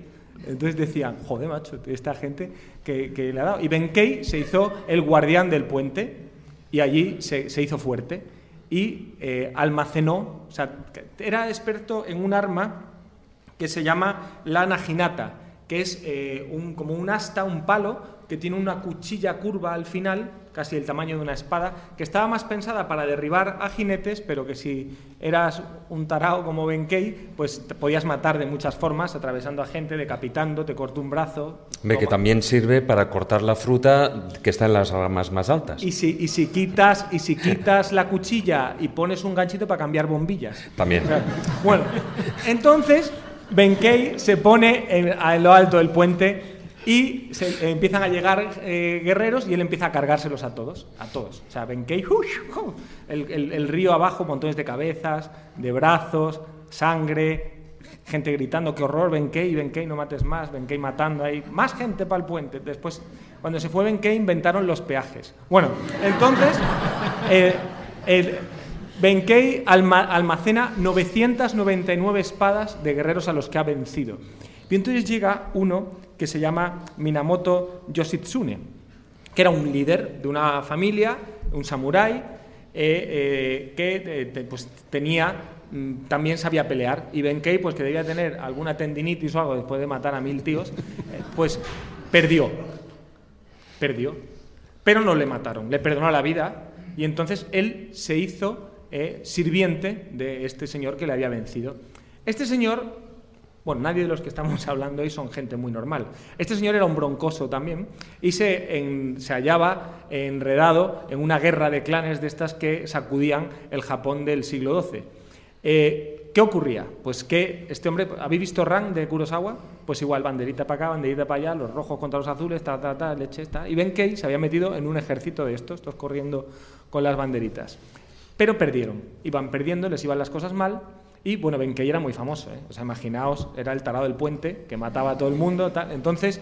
Entonces decían, joder, macho, esta gente que, que le ha dado. Y Benkei se hizo el guardián del puente y allí se, se hizo fuerte y eh, almacenó, o sea, era experto en un arma que se llama la naginata, que es eh, un, como un asta, un palo, que tiene una cuchilla curva al final, casi el tamaño de una espada, que estaba más pensada para derribar a jinetes, pero que si eras un tarao como Benkei, pues te podías matar de muchas formas, atravesando a gente, decapitando, te cortó un brazo. Ve que también sirve para cortar la fruta que está en las ramas más altas. Y si, y si quitas y si quitas la cuchilla y pones un ganchito para cambiar bombillas. También. O sea, Bueno, entonces Benkei se pone en, a lo alto del puente y se, empiezan a llegar eh, guerreros y él empieza a cargárselos a todos, a todos. O sea, ¡ush! ¡uh! el, el- río abajo, montones de cabezas, de brazos, sangre, gente gritando, qué horror, Benkei, Benkei, no mates más, Benkei matando ahí, más gente para el puente. Después, cuando se fue Benkei, inventaron los peajes. Bueno, entonces, eh, Benkei alma- almacena 999 espadas de guerreros a los que ha vencido. Y entonces llega uno que se llama Minamoto Yoshitsune, que era un líder de una familia, un samurái, eh, eh, que eh, pues, tenía, mm, también sabía pelear. Y Benkei, pues que debía tener alguna tendinitis o algo después de matar a mil tíos, pues perdió. Perdió. Pero no le mataron, le perdonó la vida y entonces él se hizo sirviente de este señor que le había vencido. Este señor bueno, nadie de los que estamos hablando hoy son gente muy normal. Este señor era un broncoso también y se, se hallaba enredado en una guerra de clanes de estas que sacudían el Japón del siglo XII. Eh, ¿Qué ocurría? Pues que este hombre, ¿habéis visto Ran de Kurosawa? Pues igual, banderita para acá, banderita para allá, los rojos contra los azules, ta, ta, ta, leche, ta. Y Benkei se había metido en un ejército de estos, estos corriendo con las banderitas. Pero perdieron, iban perdiendo, les iban las cosas mal. Y bueno, Benkei era muy famoso, ¿eh? o sea, imaginaos, era el tarado del puente que mataba a todo el mundo. tal. Entonces,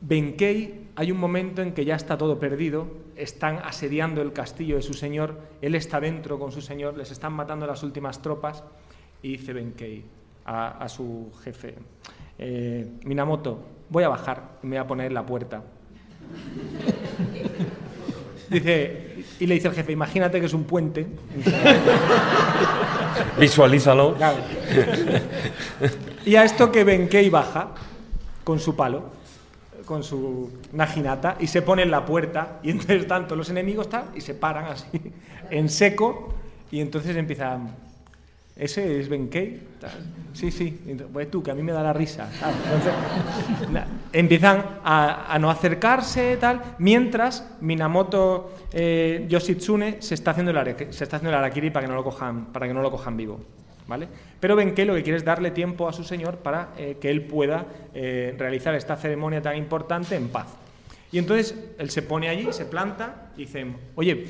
Benkei, hay un momento en que ya está todo perdido, están asediando el castillo de su señor, él está dentro con su señor, les están matando las últimas tropas y dice Benkei a, su jefe, eh, Minamoto, voy a bajar me voy a poner en la puerta. Dice, y le dice el jefe, imagínate que es un puente. Visualízalo. Claro. Y a esto que Benkei baja con su palo, con su naginata, y se pone en la puerta, y entonces tanto los enemigos están y se paran así, en seco, y entonces empiezan. ¿Ese es Benkei? Sí, sí. Pues tú, que a mí me da la risa. empiezan a, no acercarse, tal, mientras Minamoto eh, Yoshitsune se está haciendo el, se está haciendo el harakiri para que no lo cojan, para que no lo cojan vivo. ¿Vale? Pero Benkei lo que quiere es darle tiempo a su señor para eh, que él pueda eh, realizar esta ceremonia tan importante en paz. Y entonces él se pone allí, se planta y dice, oye,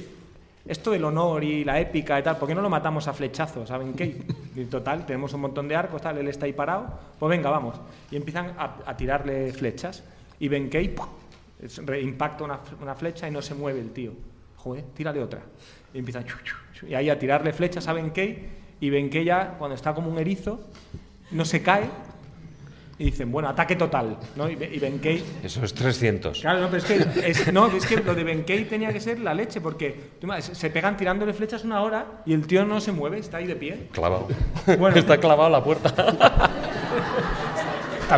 esto del honor y la épica y tal, ¿por qué no lo matamos a flechazos? ¿Saben qué? Y total, tenemos un montón de arcos, tal, él está ahí parado, pues venga, vamos. Y empiezan a, tirarle flechas. Y. Es- re- impacta una, flecha y no se mueve el tío. Joder, tírale otra. Y empiezan y ahí a tirarle flechas a Benkei. Y Benkei ya, cuando está como un erizo, no se cae. Y dicen, bueno, ataque total. ¿no? Y, Be- y Benkei Eso es 300. Claro, no, pero es que, es, no, es que lo de Benkei tenía que ser la leche, porque tú se se pegan tirándole flechas una hora y el tío no se mueve, está ahí de pie. Clavado. Bueno. Está clavado a la puerta.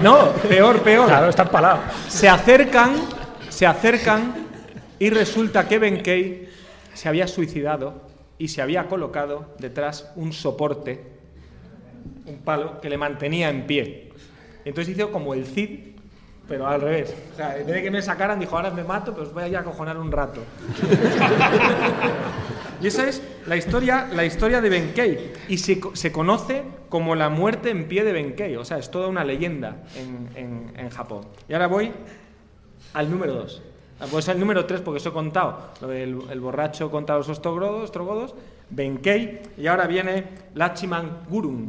No, peor, peor. Claro, está empalado. Se acercan, se acercan y resulta que Benkei se había suicidado y se había colocado detrás un soporte, un palo que le mantenía en pie. Entonces hizo como el Cid, pero al revés. O sea, en vez de que me sacaran, dijo, ahora me mato, pero os voy a ir a acojonar un rato. y esa es la historia, la historia de Benkei. Y se, se conoce como la muerte en pie de Benkei. O sea, es toda una leyenda en, en- en Japón. Y ahora voy al número 2. Pues al número 3 porque os he contado lo del el borracho contra los ostrogodos, ostrogodos, Benkei, y ahora viene Lachiman Gurung.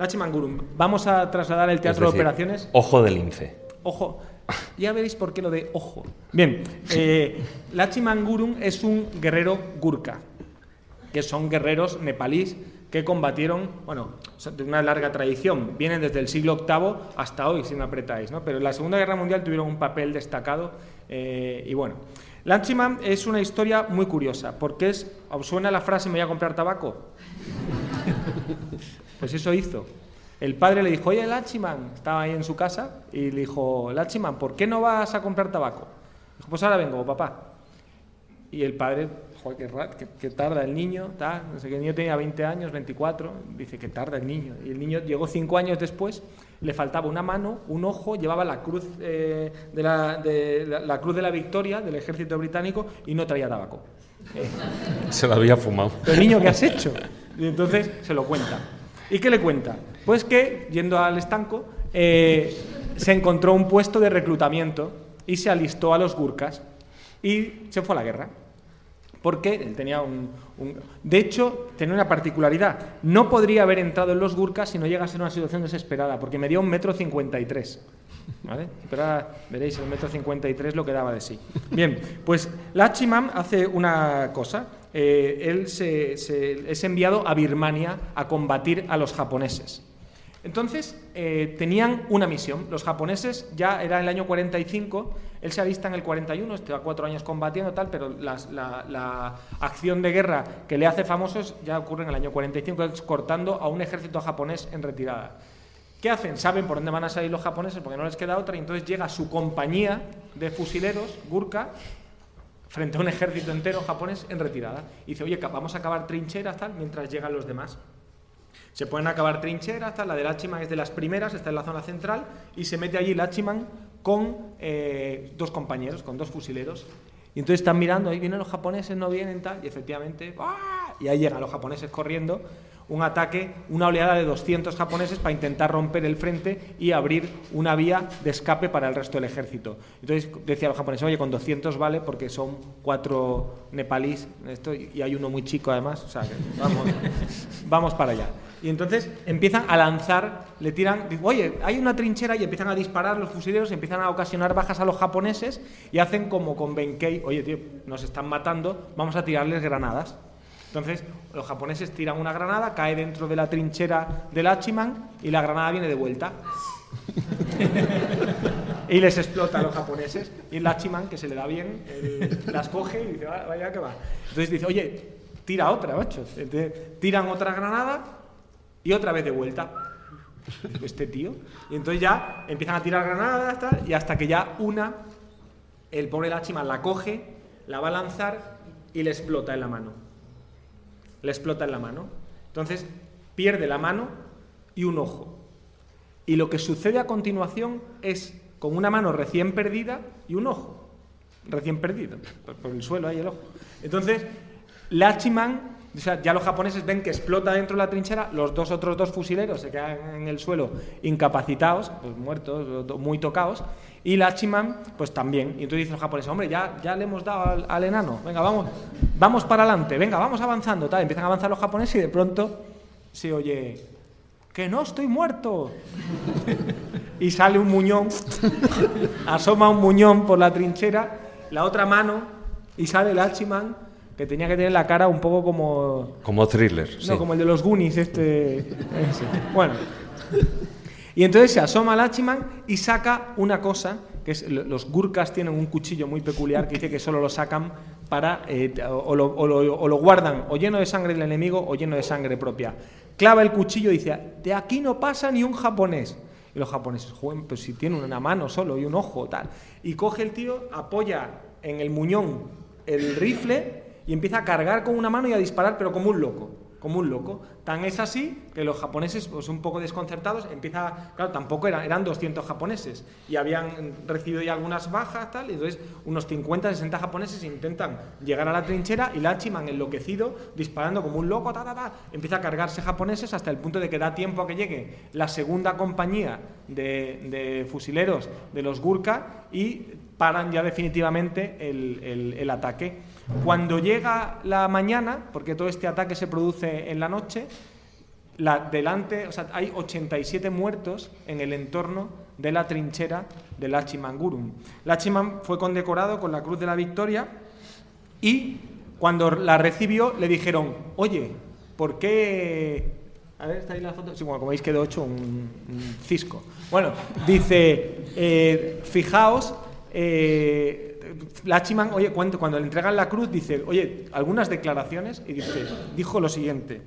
Lachiman Gurung. Vamos a trasladar el teatro decir, de operaciones. Ojo de lince. Ojo. Ya veréis por qué lo de ojo. Bien, eh, Lachiman Gurung es un guerrero gurkha, que son guerreros nepalíes que combatieron, bueno, de una larga tradición, vienen desde el siglo VIII hasta hoy, si me apretáis, ¿no? Pero en la Segunda Guerra Mundial tuvieron un papel destacado eh, y bueno. Lachiman es una historia muy curiosa, porque es, ¿os suena la frase me voy a comprar tabaco? Pues eso hizo. El padre le dijo, oye, Lachiman, estaba ahí en su casa, y le dijo, Lachiman, ¿por qué no vas a comprar tabaco? Dijo, pues ahora vengo, papá. Y el padre, joder, qué, qué tarda el niño, tal, no sé qué, el niño tenía 20 años, 24, dice que tarda el niño. Y el niño llegó cinco años después, le faltaba una mano, un ojo, llevaba la cruz, eh, de, la, de la- la cruz de la victoria del ejército británico y no traía tabaco. Eh, Se lo había fumado. pero niño, ¿qué has hecho? Y entonces se lo cuenta. ¿Y qué le cuenta? Pues que, yendo al estanco, eh, se encontró un puesto de reclutamiento y se alistó a los gurkas y se fue a la guerra. Porque él tenía un, De hecho, tenía una particularidad. No podría haber entrado en los gurkas si no llegase a una situación desesperada, porque medía un metro cincuenta y tres. ¿Vale? Pero ahora veréis el metro cincuenta y tres lo que daba de sí. Bien, pues Lachiman hace una cosa. Eh, él se- es enviado a Birmania a combatir a los japoneses. Entonces, eh, tenían una misión. Los japoneses ya era el año 45, él se alista en el 41, está cuatro años combatiendo tal, pero la, acción de guerra que le hace famosos ya ocurre en el año 45, es cortando a un ejército japonés en retirada. ¿Qué hacen? Saben por dónde van a salir los japoneses porque no les queda otra y entonces llega su compañía de fusileros, Gurkha, frente a un ejército entero japonés en retirada. Y dice, oye, vamos a acabar trincheras tal mientras llegan los demás. Se pueden acabar trincheras, tal, la de Lachiman es de las primeras, está en la zona central, y se mete allí Lachiman con eh, dos compañeros, con dos fusileros. Y entonces están mirando, ahí vienen los japoneses, no vienen, tal, y efectivamente, ¡ah! y ahí llegan los japoneses corriendo, un ataque, una oleada de 200 japoneses para intentar romper el frente y abrir una vía de escape para el resto del ejército. Entonces decía los japoneses, oye, con 200 vale porque son cuatro nepalíes, esto, y hay uno muy chico además, o sea, que vamos, vamos para allá. Y entonces empiezan a lanzar, le tiran, oye, hay una trinchera y empiezan a disparar los fusileros, empiezan a ocasionar bajas a los japoneses y hacen como con Benkei, oye, tío, nos están matando, vamos a tirarles granadas. Entonces, los japoneses tiran una granada, cae dentro de la trinchera del Hachiman y la granada viene de vuelta. y les explota a los japoneses. Y el Hachiman, que se le da bien, las coge y dice, "Va- vaya que va. Entonces dice, oye, tira otra, macho. Entonces, tiran otra granada y otra vez de vuelta. Este tío. Y entonces ya empiezan a tirar granadas y hasta que ya una, el pobre Lachiman la coge, la va a lanzar y le explota en la mano. Le explota en la mano. Entonces pierde la mano y un ojo. Y lo que sucede a continuación es con una mano recién perdida y un ojo recién perdido. Por, el suelo ahí el ojo. Entonces, Lachiman o sea, ya los japoneses ven que explota dentro de la trinchera, los dos otros dos fusileros se quedan en el suelo incapacitados, pues muertos, to- muy tocados, y Lachiman, pues también. Y entonces dicen los japoneses, hombre, ya, ya le hemos dado al, al enano, venga, vamos, vamos para adelante, venga, vamos avanzando, tal. Empiezan a avanzar los japoneses y de pronto se oye, que no estoy muerto. y sale un muñón, asoma un muñón por la trinchera, la otra mano, y sale el Hachiman, que tenía que tener la cara un poco como... Como thriller, sí. No, como el de los Goonies, este... ese. Bueno. Y entonces se asoma al Hachiman y saca una cosa, que es, lo- los Gurkhas tienen un cuchillo muy peculiar que dice que solo lo sacan para, eh, o, lo, o lo- o lo guardan o lleno de sangre del enemigo o lleno de sangre propia. Clava el cuchillo y dice, de aquí no pasa ni un japonés. Y los japoneses, joven, pues si tiene una mano solo y un ojo, tal. Y coge el tío, apoya en el muñón el rifle y empieza a cargar con una mano y a disparar, pero como un loco, como un loco. Tan es así que los japoneses, pues un poco desconcertados, empieza, claro, tampoco eran, eran 200 japoneses y habían recibido ya algunas bajas, tal, y entonces unos 50, 60 japoneses intentan llegar a la trinchera y Lachiman, enloquecido, disparando como un loco, ta, ta, ta, empieza a cargarse japoneses hasta el punto de que da tiempo a que llegue la segunda compañía de, fusileros de los Gurkha y paran ya definitivamente el ataque. Cuando llega la mañana, porque todo este ataque se produce en la noche, la, delante, hay 87 muertos en el entorno de la trinchera del Lachimangurum. Lachiman fue condecorado con la Cruz de la Victoria y cuando la recibió le dijeron, oye, ¿por qué...? A ver, está ahí la foto. Sí, bueno, como veis quedó hecho un, un cisco. Bueno, dice, eh, fijaos, eh, Lachiman, oye, cuando, cuando le entregan la cruz, dice, oye, algunas declaraciones, y dice, dijo lo siguiente,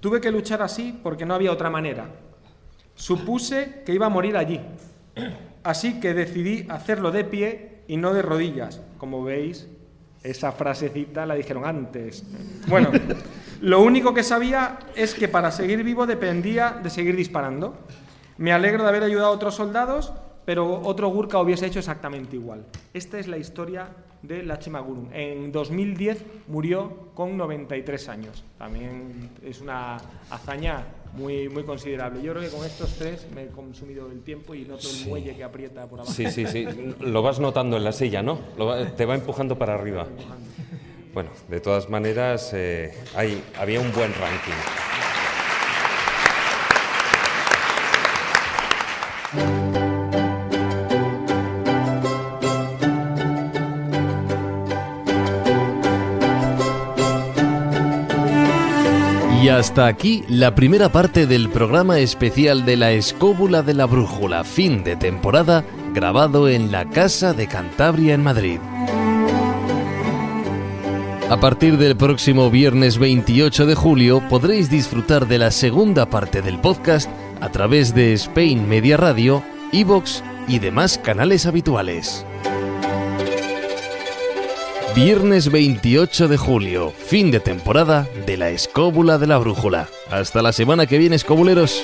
tuve que luchar así porque no había otra manera. Supuse que iba a morir allí, así que decidí hacerlo de pie y no de rodillas. Como veis, esa frasecita la dijeron antes. Bueno, lo único que sabía es que para seguir vivo dependía de seguir disparando. Me alegro de haber ayudado a otros soldados, pero otro Gurkha hubiese hecho exactamente igual. Esta es la historia de Lachimagurun. En 2010 murió con 93 años. También es una hazaña muy, muy considerable. Yo creo que con estos tres me he consumido el tiempo y noto el Sí. muelle que aprieta por abajo. Sí, sí, sí. Lo vas notando en la silla, ¿no? Va- te va empujando para arriba. Bueno, de todas maneras, eh, hay, había un buen ranking. Hasta aquí la primera parte del programa especial de la Escóbula de la Brújula, fin de temporada, grabado en la Casa de Cantabria en Madrid. A partir del próximo viernes 28 de julio podréis disfrutar de la segunda parte del podcast a través de Spain Media Radio, Evox y demás canales habituales. Viernes 28 de julio, fin de temporada de la Escóbula de la Brújula. Hasta la semana que viene, escobuleros.